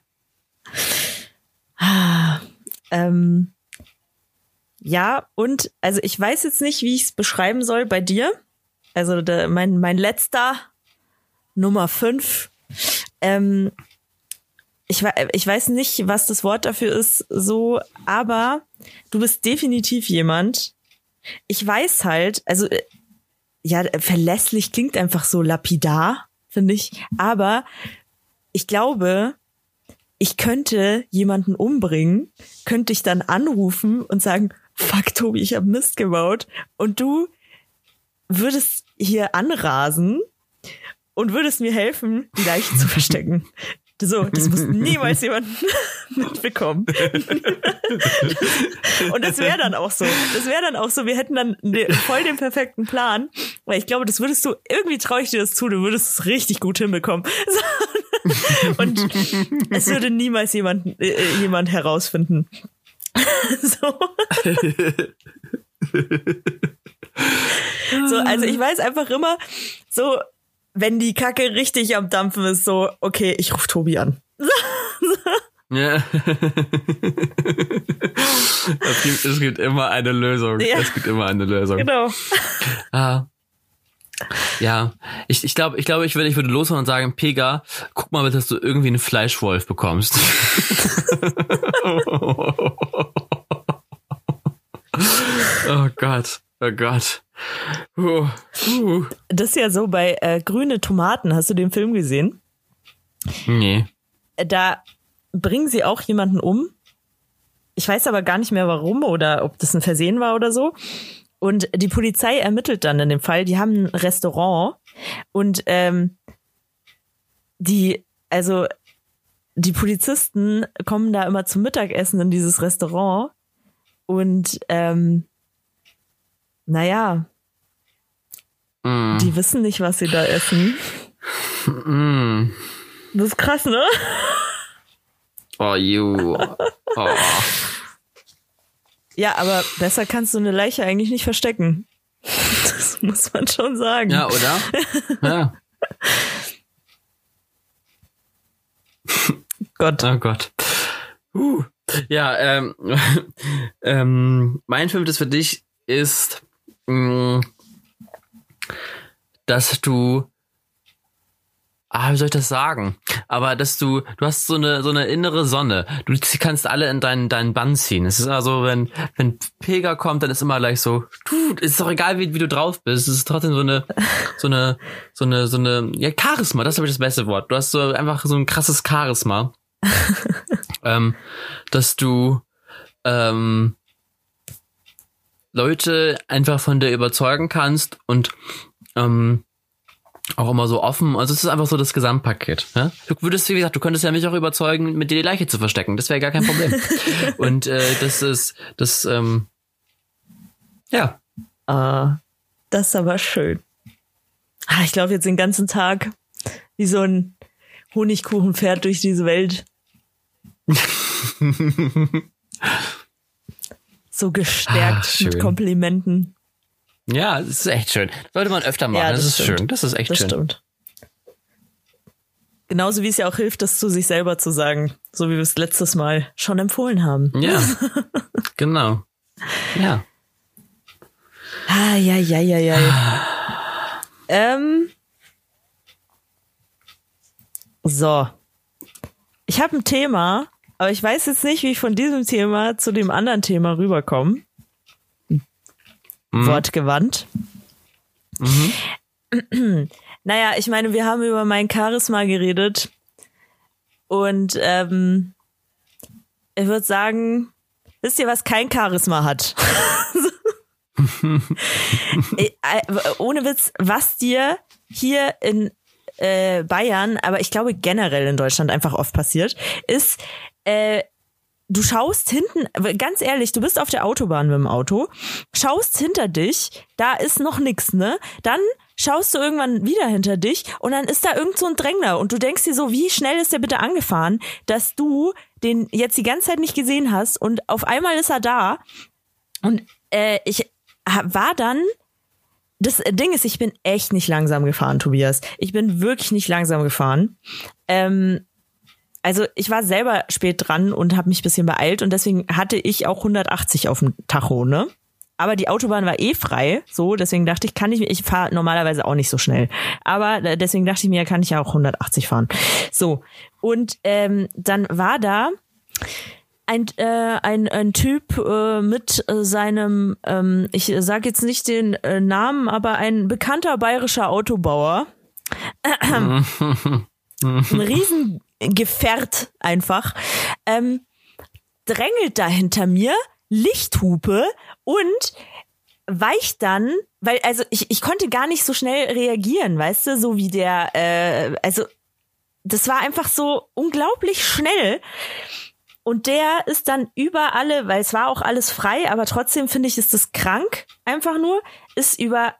Ah, ähm, ja, und also ich weiß jetzt nicht, wie ich es beschreiben soll bei dir. Also der, mein, mein letzter Nummer fünf. Ähm, ich, ich weiß nicht, was das Wort dafür ist, so, aber du bist definitiv jemand. Ich weiß halt, also äh, ja, verlässlich klingt einfach so lapidar, finde ich. Aber ich glaube, ich könnte jemanden umbringen, könnte ich dann anrufen und sagen, fuck Tobi, ich habe Mist gebaut. Und du würdest hier anrasen und würdest mir helfen, die Leichen zu verstecken. So, das muss niemals jemand mitbekommen. und das wäre dann auch so. Das wäre dann auch so. Wir hätten dann ne, voll den perfekten Plan. Weil ich glaube, das würdest du, irgendwie traue ich dir das zu, du würdest es richtig gut hinbekommen. und es würde niemals jemand, äh, jemand herausfinden, so. so, also ich weiß einfach immer, so, wenn die Kacke richtig am Dampfen ist, so, okay, ich rufe Tobi an. Ja. es, gibt, es gibt immer eine Lösung. Ja. Es gibt immer eine Lösung. Genau. Ah. Ja, ich, ich glaube, ich, glaube, ich würde, ich würde losfahren und sagen, Pega, guck mal, dass du irgendwie einen Fleischwolf bekommst. oh Gott, oh Gott. Uh, uh. Das ist ja so bei äh, Grüne Tomaten. Hast du den Film gesehen? Nee. Da bringen sie auch jemanden um. Ich weiß aber gar nicht mehr warum oder ob das ein Versehen war oder so. Und die Polizei ermittelt dann in dem Fall. Die haben ein Restaurant und ähm, die, also die Polizisten kommen da immer zum Mittagessen in dieses Restaurant und ähm, naja, mm. die wissen nicht, was sie da essen. Mm. Das ist krass, ne? Oh, you. Oh. Ja, aber besser kannst du eine Leiche eigentlich nicht verstecken. Das muss man schon sagen. Ja, oder? Ja. Gott. Oh Gott. Uh. Ja, ähm, ähm, mein fünftes für dich ist, mh, mm, dass du ah, wie soll ich das sagen? Aber dass du, du hast so eine, so eine innere Sonne. Du kannst alle in deinen, deinen Bann ziehen. Es ist also, wenn, wenn Pega kommt, dann ist immer gleich so, du, ist doch egal, wie, wie du drauf bist. Es ist trotzdem so eine, so eine, so eine, so eine, ja, Charisma, das ist ich das beste Wort. Du hast so einfach so ein krasses Charisma. ähm, dass du, ähm, Leute einfach von dir überzeugen kannst und ähm, auch immer so offen. Also es ist einfach so das Gesamtpaket. Ja? Du würdest, wie gesagt, du könntest ja mich auch überzeugen, mit dir die Leiche zu verstecken. Das wäre gar kein Problem. Und äh, das ist, das, ähm, ja. Ah, das ist aber schön. Ah, ich glaube jetzt den ganzen Tag wie so ein Honigkuchenpferd durch diese Welt. so gestärkt ah, mit Komplimenten. Ja, das ist echt schön. Sollte man öfter machen. Ja, das, das ist schön. Das ist echt das schön. Stimmt. Genauso wie es ja auch hilft, das zu sich selber zu sagen, so wie wir es letztes Mal schon empfohlen haben. Ja. genau. Ja. Ah, ja, ja, ja, ja. ähm. So. Ich habe ein Thema, aber ich weiß jetzt nicht, wie ich von diesem Thema zu dem anderen Thema rüberkomme. Mhm. Wortgewandt. Mhm. naja, ich meine, wir haben über mein Charisma geredet. Und ähm, ich würde sagen, wisst ihr, was kein Charisma hat? Äh, ohne Witz, was dir hier in äh, Bayern, aber ich glaube generell in Deutschland einfach oft passiert, ist, äh, du schaust hinten, ganz ehrlich, du bist auf der Autobahn mit dem Auto, schaust hinter dich, da ist noch nix, ne? Dann schaust du irgendwann wieder hinter dich und dann ist da irgend so ein Drängler und du denkst dir so, wie schnell ist der bitte angefahren, dass du den jetzt die ganze Zeit nicht gesehen hast und auf einmal ist er da und äh, ich war dann das Ding ist, ich bin echt nicht langsam gefahren, Tobias. Ich bin wirklich nicht langsam gefahren. Ähm, also ich war selber spät dran und habe mich ein bisschen beeilt und deswegen hatte ich auch 180 auf dem Tacho, ne? Aber die Autobahn war eh frei, so deswegen dachte ich, kann ich, ich fahre normalerweise auch nicht so schnell, aber deswegen dachte ich mir, kann ich ja auch 180 fahren. So und ähm, dann war da ein, äh, ein, ein Typ äh, mit äh, seinem, ähm, ich sage jetzt nicht den äh, Namen, aber ein bekannter bayerischer Autobauer. ein Riesengefährt einfach. Ähm, drängelt da hinter mir, Lichthupe und weicht dann, weil, also ich, ich konnte gar nicht so schnell reagieren, weißt du, so wie der, äh, also das war einfach so unglaublich schnell. Und der ist dann über alle, weil es war auch alles frei, aber trotzdem finde ich, ist das krank, einfach nur, ist über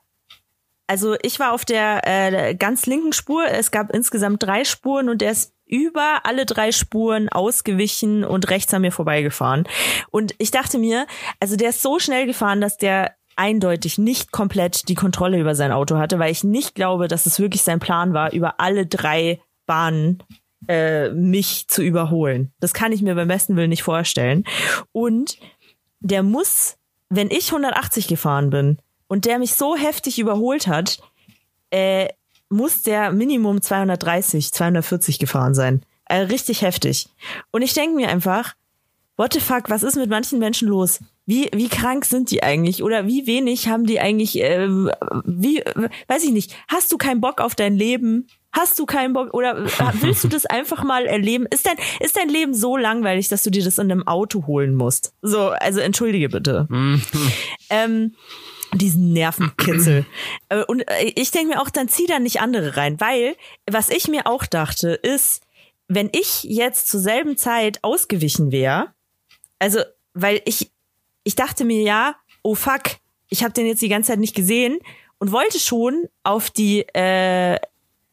also ich war auf der äh, ganz linken Spur. Es gab insgesamt drei Spuren und der ist über alle drei Spuren ausgewichen und rechts an mir vorbeigefahren. Und ich dachte mir, also der ist so schnell gefahren, dass der eindeutig nicht komplett die Kontrolle über sein Auto hatte, weil ich nicht glaube, dass es wirklich sein Plan war, über alle drei Bahnen äh, mich zu überholen. Das kann ich mir beim besten Willen nicht vorstellen. Und der muss, wenn ich 180 gefahren bin und der mich so heftig überholt hat, äh, muss der Minimum 230, 240 gefahren sein. Äh, richtig heftig. Und ich denke mir einfach, what the fuck, was ist mit manchen Menschen los? Wie, wie krank sind die eigentlich? Oder wie wenig haben die eigentlich, äh, wie, weiß ich nicht, hast du keinen Bock auf dein Leben? Hast du keinen Bock oder äh, willst du das einfach mal erleben? Ist dein, ist dein Leben so langweilig, dass du dir das in einem Auto holen musst? So, also entschuldige bitte. Mhm. ähm, diesen Nervenkitzel. Äh, und äh, ich denke mir auch, dann zieh da nicht andere rein, weil was ich mir auch dachte, ist, wenn ich jetzt zur selben Zeit ausgewichen wäre, also weil ich ich dachte mir ja, oh fuck, ich habe den jetzt die ganze Zeit nicht gesehen und wollte schon auf die äh,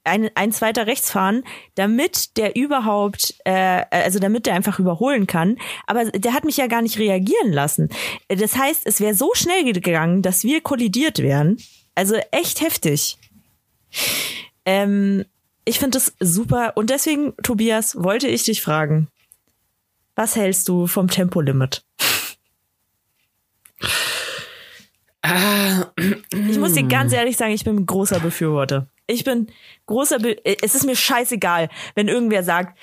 ein, ein zweiter rechts fahren, damit der überhaupt, äh, also damit der einfach überholen kann. Aber der hat mich ja gar nicht reagieren lassen. Das heißt, es wäre so schnell gegangen, dass wir kollidiert wären. Also echt heftig. Ähm, ich finde das super. Und deswegen, Tobias, wollte ich dich fragen, was hältst du vom Tempolimit? Ich muss dir ganz ehrlich sagen, ich bin großer Befürworter. Ich bin großer, Be es ist mir scheißegal, wenn irgendwer sagt,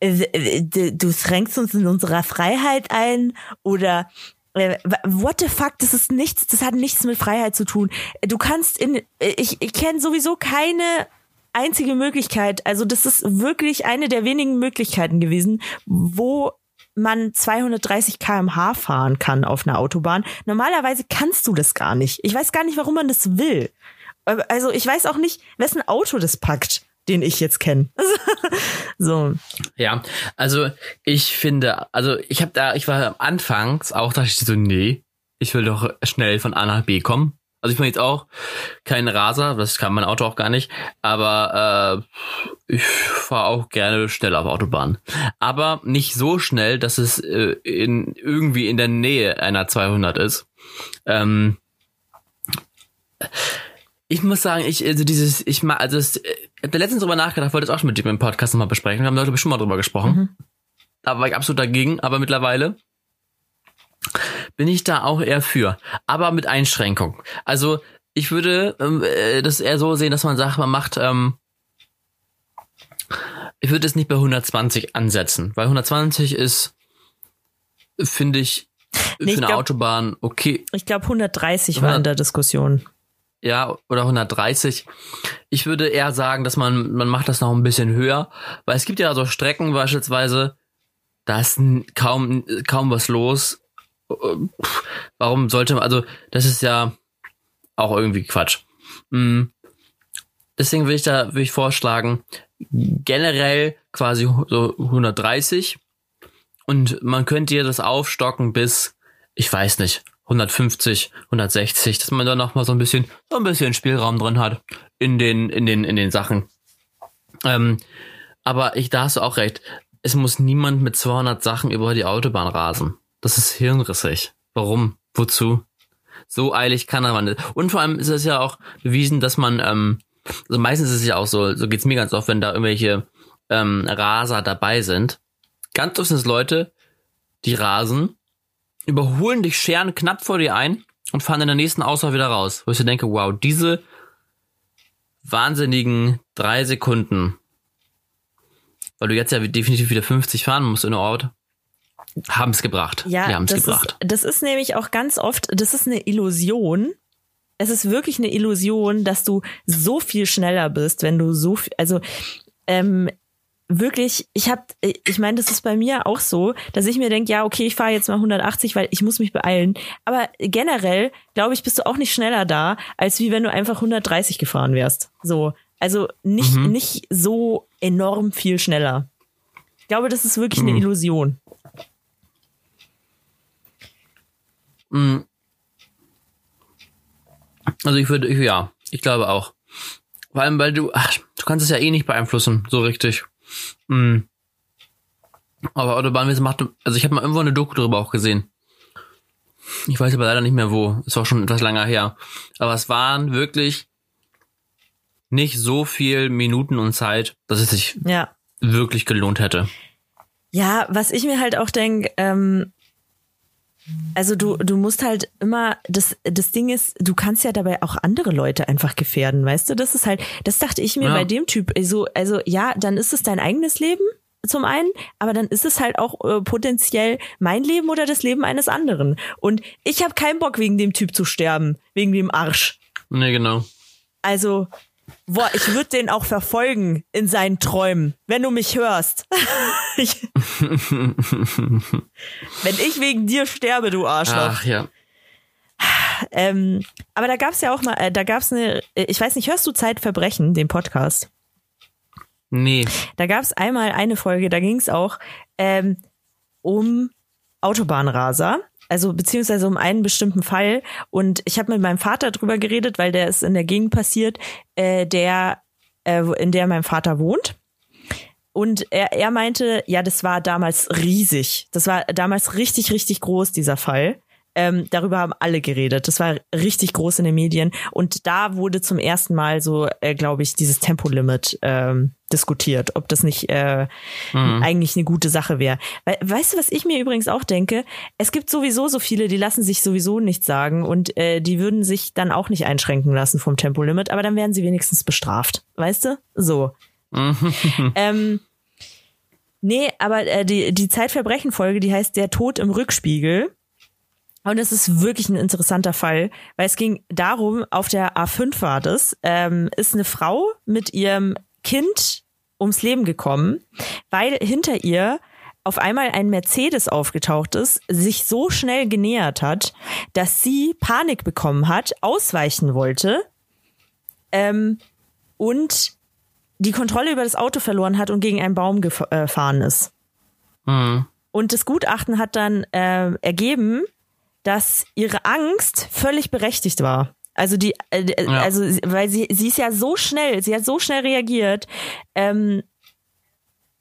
äh, äh, du schränkst uns in unserer Freiheit ein oder äh, what the fuck, das ist nichts, das hat nichts mit Freiheit zu tun. Du kannst in, ich, ich kenne sowieso keine einzige Möglichkeit, also das ist wirklich eine der wenigen Möglichkeiten gewesen, wo man 230 kmh fahren kann auf einer Autobahn. Normalerweise kannst du das gar nicht. Ich weiß gar nicht, warum man das will. Also ich weiß auch nicht, wessen Auto das packt, den ich jetzt kenne. so. Ja, also ich finde, also ich habe da, ich war anfangs auch, dachte ich so, nee, ich will doch schnell von A nach B kommen. Also ich bin jetzt auch kein Raser, das kann mein Auto auch gar nicht, aber äh, ich fahre auch gerne schnell auf Autobahn. Aber nicht so schnell, dass es äh, in, irgendwie in der Nähe einer 200 ist. Ähm, ich muss sagen, ich, also dieses, ich mal, also das, ich hab da letztens drüber nachgedacht, wollte es auch schon mit dir im Podcast nochmal besprechen. Wir haben da schon mal drüber gesprochen. Mhm. Da war ich absolut dagegen, aber mittlerweile bin ich da auch eher für. Aber mit Einschränkung. Also, ich würde ähm, äh, das eher so sehen, dass man sagt, man macht, ähm, ich würde es nicht bei 120 ansetzen, weil 120 ist, finde ich, nee, für eine glaub, Autobahn okay. Ich glaube 130 100, war in der Diskussion ja, oder 130. Ich würde eher sagen, dass man, man macht das noch ein bisschen höher, weil es gibt ja so Strecken beispielsweise, da ist kaum, kaum was los. Warum sollte man, also, das ist ja auch irgendwie Quatsch. Hm. Deswegen würde ich da, würde ich vorschlagen, generell quasi so 130 und man könnte hier das aufstocken bis, ich weiß nicht, 150, 160, dass man da noch mal so ein bisschen, so ein bisschen Spielraum drin hat in den, in den, in den Sachen. Ähm, aber ich, da hast du auch recht. Es muss niemand mit 200 Sachen über die Autobahn rasen. Das ist hirnrissig. Warum? Wozu? So eilig kann man nicht. Und vor allem ist es ja auch bewiesen, dass man, ähm, also meistens ist es ja auch so, so geht's mir ganz oft, wenn da irgendwelche ähm, Raser dabei sind. Ganz oft sind es Leute, die rasen überholen dich Scheren knapp vor dir ein und fahren in der nächsten Ausfahrt wieder raus. Wo ich denke, wow, diese wahnsinnigen drei Sekunden, weil du jetzt ja definitiv wieder 50 fahren musst in der Ort, haben es gebracht. Ja, haben es gebracht. Ist, das ist nämlich auch ganz oft, das ist eine Illusion. Es ist wirklich eine Illusion, dass du so viel schneller bist, wenn du so viel, also ähm, wirklich, ich habe, ich meine, das ist bei mir auch so, dass ich mir denke, ja, okay, ich fahre jetzt mal 180, weil ich muss mich beeilen. Aber generell, glaube ich, bist du auch nicht schneller da, als wie wenn du einfach 130 gefahren wärst. So, also nicht mhm. nicht so enorm viel schneller. Ich glaube, das ist wirklich mhm. eine Illusion. Also ich würde, ja, ich glaube auch. Vor allem, weil du, ach, du kannst es ja eh nicht beeinflussen, so richtig. Mhm. Aber Autobahnwesen macht, also ich habe mal irgendwo eine Doku darüber auch gesehen. Ich weiß aber leider nicht mehr wo. Ist auch schon etwas länger her. Aber es waren wirklich nicht so viel Minuten und Zeit, dass es sich ja. wirklich gelohnt hätte. Ja, was ich mir halt auch denke, ähm, also du, du musst halt immer, das, das Ding ist, du kannst ja dabei auch andere Leute einfach gefährden, weißt du? Das ist halt, das dachte ich mir ja. bei dem Typ, also, also ja, dann ist es dein eigenes Leben zum einen, aber dann ist es halt auch äh, potenziell mein Leben oder das Leben eines anderen. Und ich habe keinen Bock, wegen dem Typ zu sterben, wegen dem Arsch. Nee, genau. Also, Boah, ich würde den auch verfolgen in seinen Träumen, wenn du mich hörst. ich, wenn ich wegen dir sterbe, du Arschloch. Ach ja. Ähm, aber da gab's ja auch mal, äh, da gab's eine, äh, ich weiß nicht, hörst du Zeitverbrechen, den Podcast? Nee. Da gab's einmal eine Folge, da ging's auch ähm, um Autobahnraser also beziehungsweise um einen bestimmten Fall. Und ich habe mit meinem Vater drüber geredet, weil der ist in der Gegend passiert, äh, der, äh, in der mein Vater wohnt. Und er, er meinte, ja, das war damals riesig. Das war damals richtig, richtig groß, dieser Fall. Ähm, darüber haben alle geredet. Das war richtig groß in den Medien. Und da wurde zum ersten Mal so, äh, glaube ich, dieses Tempolimit ähm, diskutiert, ob das nicht äh, mhm. eigentlich eine gute Sache wäre. We weißt du, was ich mir übrigens auch denke? Es gibt sowieso so viele, die lassen sich sowieso nichts sagen und äh, die würden sich dann auch nicht einschränken lassen vom Tempolimit, aber dann werden sie wenigstens bestraft. Weißt du? So. ähm, nee, aber äh, die, die Zeitverbrechen-Folge, die heißt Der Tod im Rückspiegel. Und es ist wirklich ein interessanter Fall, weil es ging darum, auf der A5 war das, ähm, ist eine Frau mit ihrem Kind ums Leben gekommen, weil hinter ihr auf einmal ein Mercedes aufgetaucht ist, sich so schnell genähert hat, dass sie Panik bekommen hat, ausweichen wollte ähm, und die Kontrolle über das Auto verloren hat und gegen einen Baum gefahren ist. Mhm. Und das Gutachten hat dann äh, ergeben, dass ihre Angst völlig berechtigt war. Also die, äh, äh, ja. also weil sie, sie ist ja so schnell, sie hat so schnell reagiert. Ähm,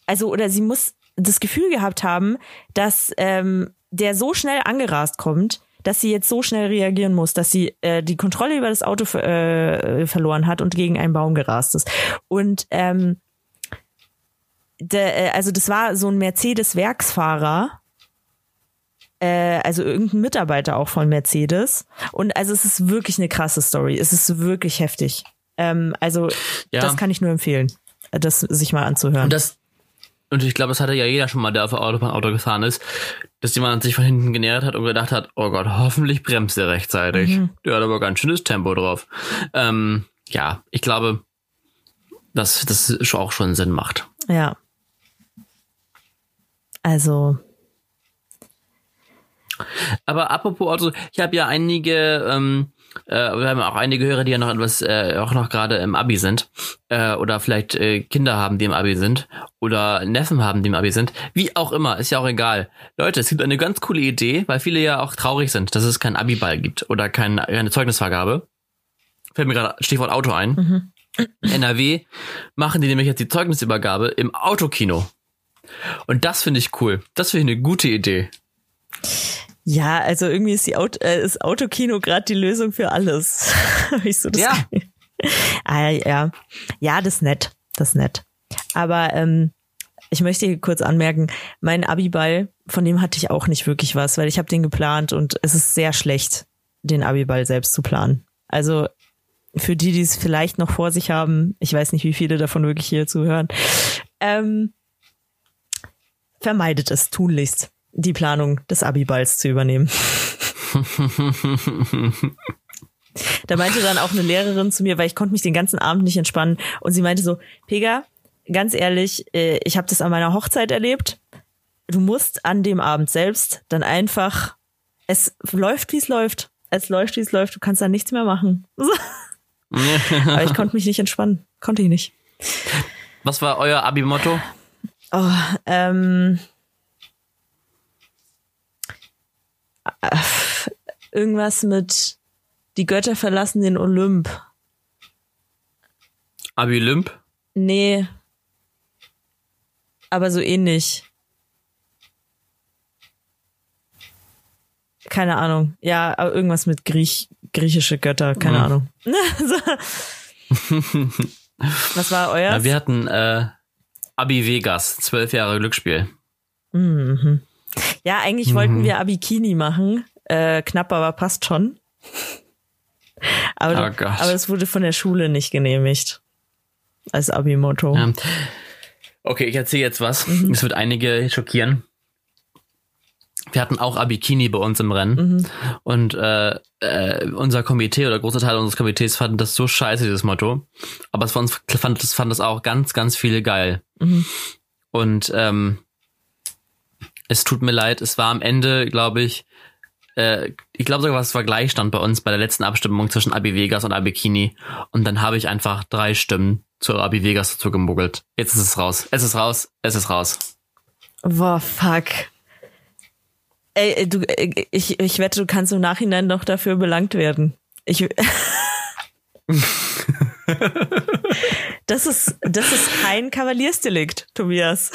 also oder sie muss das Gefühl gehabt haben, dass ähm, der so schnell angerast kommt, dass sie jetzt so schnell reagieren muss, dass sie äh, die Kontrolle über das Auto äh, verloren hat und gegen einen Baum gerast ist. Und ähm, der, äh, also das war so ein Mercedes-Werksfahrer, äh, also irgendein Mitarbeiter auch von Mercedes. Und also es ist wirklich eine krasse Story. Es ist wirklich heftig. Ähm, also ja. das kann ich nur empfehlen, das sich mal anzuhören. Und das und ich glaube, das hatte ja jeder schon mal, der auf der Autobahn Auto gefahren ist, dass jemand sich von hinten genähert hat und gedacht hat, oh Gott, hoffentlich bremst er rechtzeitig. Mhm. Der hat aber ganz schönes Tempo drauf. Ähm, ja, ich glaube, dass das auch schon Sinn macht. Ja. Also. Aber apropos Auto, ich habe ja einige ähm, äh, wir haben auch einige Hörer, die ja noch etwas, äh, auch noch gerade im Abi sind. Äh, oder vielleicht äh, Kinder haben, die im Abi sind. Oder Neffen haben, die im Abi sind. Wie auch immer, ist ja auch egal. Leute, es gibt eine ganz coole Idee, weil viele ja auch traurig sind, dass es keinen Abi-Ball gibt oder kein, keine Zeugnisvergabe. Fällt mir gerade Stichwort Auto ein. Mhm. NRW machen die nämlich jetzt die Zeugnisübergabe im Autokino. Und das finde ich cool. Das finde ich eine gute Idee. Ja, also irgendwie ist die Auto, äh, ist Autokino gerade die Lösung für alles. ich so das ja. ah, ja. Ja, das ist nett. Das ist nett. Aber ähm, ich möchte hier kurz anmerken, mein Abiball, von dem hatte ich auch nicht wirklich was, weil ich habe den geplant und es ist sehr schlecht, den Abiball selbst zu planen. Also für die, die es vielleicht noch vor sich haben, ich weiß nicht, wie viele davon wirklich hier zuhören, ähm, vermeidet es tunlichst die Planung des Abiballs zu übernehmen. da meinte dann auch eine Lehrerin zu mir, weil ich konnte mich den ganzen Abend nicht entspannen und sie meinte so, Pega, ganz ehrlich, äh, ich habe das an meiner Hochzeit erlebt. Du musst an dem Abend selbst dann einfach, es läuft, wie es läuft. Es läuft, wie es läuft. Du kannst da nichts mehr machen. Aber ich konnte mich nicht entspannen. Konnte ich nicht. Was war euer Abi-Motto? Oh, ähm, irgendwas mit die Götter verlassen den Olymp. Abilymp? Nee. Aber so ähnlich. Keine Ahnung. Ja, aber irgendwas mit Griech, griechische Götter, keine mhm. Ahnung. Was war euer? Wir hatten äh, Abi Vegas, zwölf Jahre Glücksspiel. Mhm. Ja, eigentlich mhm. wollten wir Abikini machen. Äh, knapp, aber passt schon. aber, oh aber es wurde von der Schule nicht genehmigt. Als Abimoto. Ja. Okay, ich erzähle jetzt was. Mhm. Es wird einige schockieren. Wir hatten auch Abikini bei uns im Rennen. Mhm. Und äh, äh, unser Komitee oder großer Teil unseres Komitees fanden das so scheiße, dieses Motto. Aber es fand, fand, das, fand das auch ganz, ganz viele geil. Mhm. Und ähm, es tut mir leid, es war am Ende, glaube ich, äh, ich glaube sogar, es war Gleichstand bei uns bei der letzten Abstimmung zwischen Abi Vegas und Abikini. Und dann habe ich einfach drei Stimmen zu Abi Vegas dazu gemuggelt. Jetzt ist es raus. Es ist raus. Es ist raus. Boah, fuck. Ey, du, äh, ich, ich wette, du kannst im Nachhinein noch dafür belangt werden. Ich. das ist, das ist kein Kavaliersdelikt, Tobias.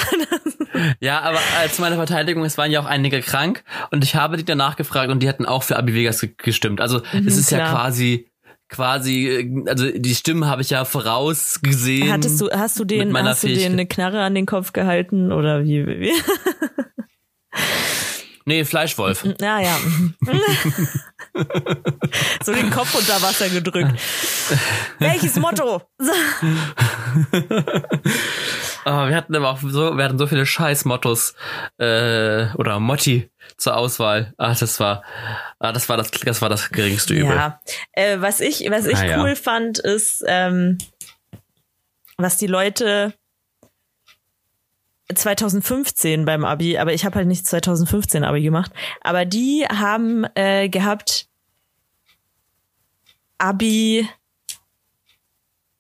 ja, aber als meine Verteidigung, es waren ja auch einige krank und ich habe die danach gefragt und die hatten auch für Abi Vegas gestimmt. Also mhm, es ist klar. ja quasi quasi, also die Stimmen habe ich ja vorausgesehen. Hattest du, hast du den, hast du den eine Knarre an den Kopf gehalten oder wie? wie? Nee, Fleischwolf. Ja, ja. so den Kopf unter Wasser gedrückt. Welches Motto? oh, wir hatten aber auch so, wir hatten so viele Scheißmottos äh, oder Motti zur Auswahl. Ach, das war, ah, das war das, das war das geringste Übel. Ja, äh, was ich, was ich ah, cool ja. fand, ist, ähm, was die Leute 2015 beim Abi, aber ich habe halt nicht 2015 Abi gemacht. Aber die haben äh, gehabt Abi.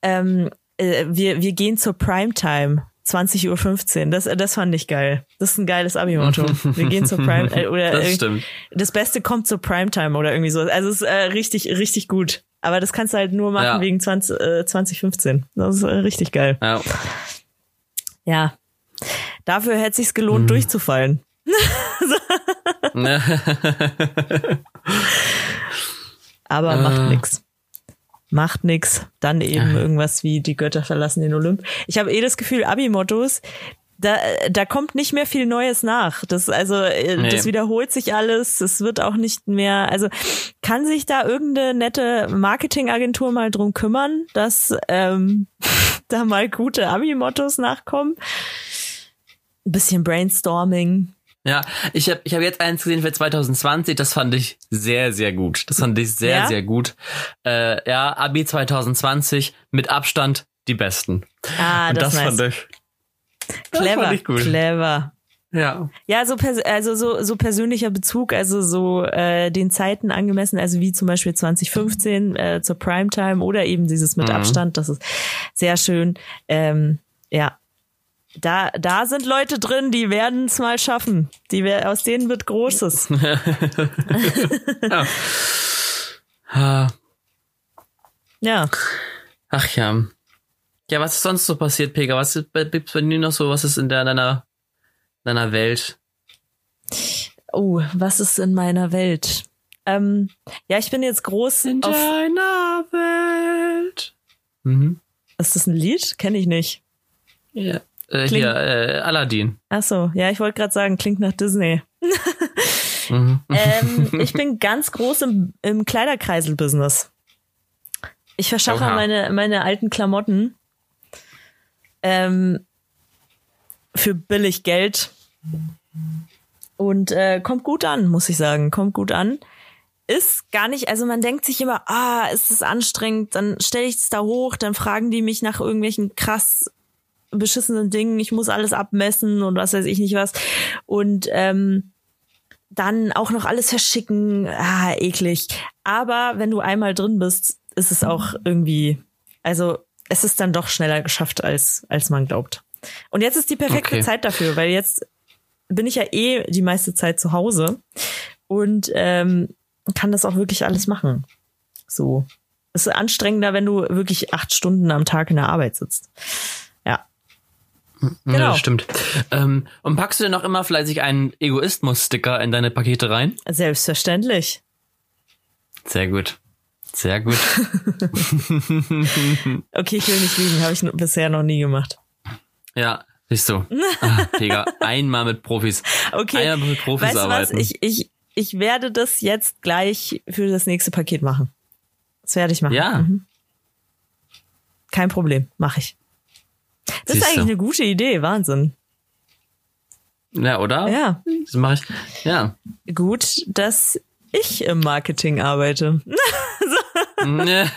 Ähm, äh, wir wir gehen zur Primetime. 20.15 Uhr. Das, das fand ich geil. Das ist ein geiles Abi-Motto. Wir gehen zur Prime äh, oder das, stimmt. das Beste kommt zur Primetime oder irgendwie so. Also es ist äh, richtig, richtig gut. Aber das kannst du halt nur machen ja. wegen 20, äh, 2015. Das ist äh, richtig geil. Ja. ja. Dafür hätte sich's gelohnt, mhm. durchzufallen. Aber Äh. macht nix. Macht nix. Dann eben Ja. irgendwas wie die Götter verlassen den Olymp. Ich habe eh das Gefühl, Abi-Mottos, da, da kommt nicht mehr viel Neues nach. Das, also, äh, Nee. das wiederholt sich alles. Es wird auch nicht mehr, also, kann sich da irgendeine nette Marketingagentur mal drum kümmern, dass ähm, da mal gute Abi-Mottos nachkommen? Ein bisschen Brainstorming. Ja, ich habe ich hab jetzt eins gesehen für 2020, das fand ich sehr, sehr gut. Das fand ich sehr, Ja? sehr gut. Äh, ja, Abi 2020 mit Abstand die besten. Ah, Und das, das fand ich. das Clever, fand ich gut. clever. Ja. Ja, so also so, so persönlicher Bezug, also so äh, den Zeiten angemessen, also wie zum Beispiel 2015 äh, zur Primetime oder eben dieses mit Mhm. Abstand, das ist sehr schön. Ähm, ja, da da sind Leute drin, die werden es mal schaffen. Die wer- aus denen wird Großes. Ah, Ja, Ach ja. Ja, was ist sonst so passiert, Pega? Was ist- gibt's bei dir noch so? Was ist in der, deiner, deiner Welt? oh, was ist in meiner Welt? Ähm, ja, ich bin jetzt groß auf. deiner Welt. Mhm. Ist das ein Lied? Kenne ich nicht. Ja. Äh, hier, äh, Aladdin. Ach so, ja, ich wollte gerade sagen, klingt nach Disney. Mhm. ähm, ich bin ganz groß im, im Kleiderkreisel-Business. Ich verschaffe Oha. meine, meine alten Klamotten ähm, für billig Geld. Und äh, kommt gut an, muss ich sagen. Kommt gut an. Ist gar nicht, also man denkt sich immer, ah, ist es anstrengend, dann stelle ich es da hoch, dann fragen die mich nach irgendwelchen krass beschissenen Dingen, ich muss alles abmessen und was weiß ich nicht was. Und ähm, dann auch noch alles verschicken, ah, eklig. Aber wenn du einmal drin bist, ist es auch irgendwie, also es ist dann doch schneller geschafft, als, als man glaubt. Und jetzt ist die perfekte Okay. Zeit dafür, weil jetzt bin ich ja eh die meiste Zeit zu Hause und ähm, kann das auch wirklich alles machen. So. Es ist anstrengender, wenn du wirklich acht Stunden am Tag in der Arbeit sitzt. Ja. Ja, Genau. das stimmt. Ähm, und packst du denn noch immer fleißig einen Egoismus-Sticker in deine Pakete rein? Selbstverständlich. Sehr gut. Sehr gut. Okay, ich will nicht lügen, habe ich bisher noch nie gemacht. ja, siehst du. Ah, Digga, einmal mit Profis. Okay. Einmal mit Profis Weißt du was? arbeiten. Ich, ich, ich werde das jetzt gleich für das nächste Paket machen. Das werde ich machen. Ja. Mhm. Kein Problem, mache ich. Das ist Siehste. eigentlich eine gute Idee, Wahnsinn. ja, oder? Ja, Das mache ich. Ja. gut, dass ich im Marketing arbeite. Ne.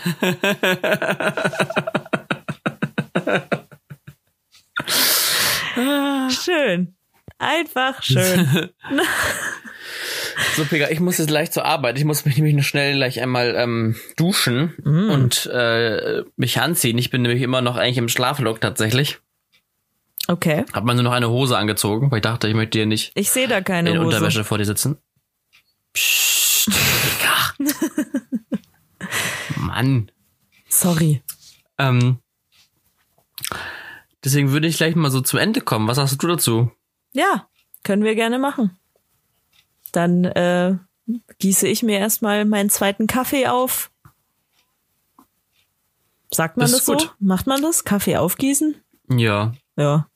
Schön. Einfach schön. So, Pega, ich muss jetzt gleich zur Arbeit. Ich muss mich nämlich noch schnell gleich einmal ähm, duschen Mm. und äh, mich anziehen. Ich bin nämlich immer noch eigentlich im Schlaflook tatsächlich. Okay. Hab mal nur noch eine Hose angezogen, weil ich dachte, ich möchte dir nicht Ich sehe da keine in Hose. Unterwäsche vor dir sitzen. Psst. Mann. Sorry. Ähm, deswegen würde ich gleich mal so zum Ende kommen. Was hast du dazu? Ja, können wir gerne machen. Dann äh, gieße ich mir erstmal meinen zweiten Kaffee auf. Sagt man Das das, so? gut. Macht man das? Kaffee aufgießen? Ja. Ja.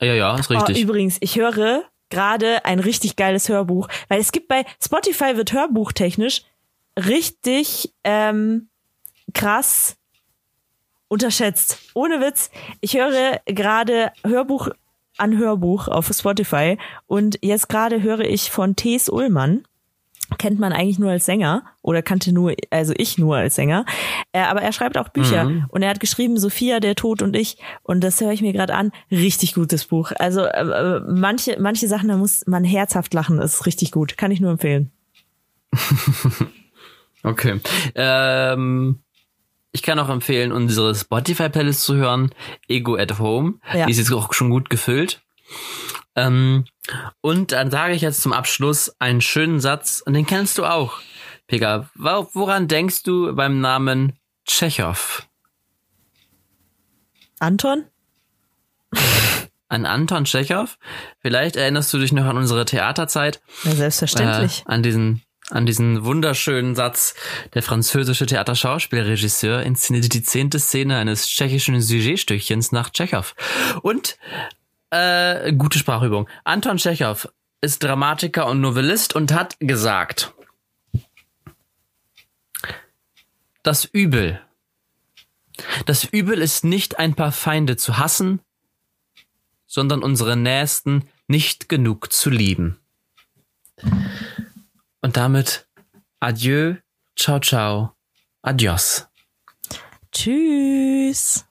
Ja, ja, ist Oh, richtig. übrigens, ich höre gerade ein richtig geiles Hörbuch, weil es gibt bei Spotify wird hörbuchtechnisch richtig ähm, krass unterschätzt. Ohne Witz. Ich höre gerade Hörbuch an Hörbuch auf Spotify und jetzt gerade höre ich von T.S. Ullmann. Kennt man eigentlich nur als Sänger oder kannte nur, also ich nur als Sänger. Aber er schreibt auch Bücher Mhm. und er hat geschrieben Sophia, der Tod und ich und das höre ich mir gerade an. Richtig gutes Buch. Also äh, äh, manche manche Sachen, da muss man herzhaft lachen. Das ist richtig gut. Kann ich nur empfehlen. Okay. Ähm, ich kann auch empfehlen, unsere Spotify-Playlist zu hören, Ego at Home. Ja. Die ist jetzt auch schon gut gefüllt. Ähm, und dann sage ich jetzt zum Abschluss einen schönen Satz, und den kennst du auch. Pega, wo- woran denkst du beim Namen Tschechow? Anton? an Anton Tschechow. Vielleicht erinnerst du dich noch an unsere Theaterzeit. Ja, selbstverständlich. Äh, an diesen an diesen wunderschönen Satz. Der französische Theaterschauspielregisseur inszenierte die zehnte Szene eines tschechischen Sujetstückchens nach Tschechow. Und äh, gute Sprachübung. Anton Tschechow ist Dramatiker und Novellist und hat gesagt, das Übel. Das Übel ist nicht ein paar Feinde zu hassen, sondern unsere Nächsten nicht genug zu lieben. Und damit adieu, ciao, ciao, adios. Tschüss.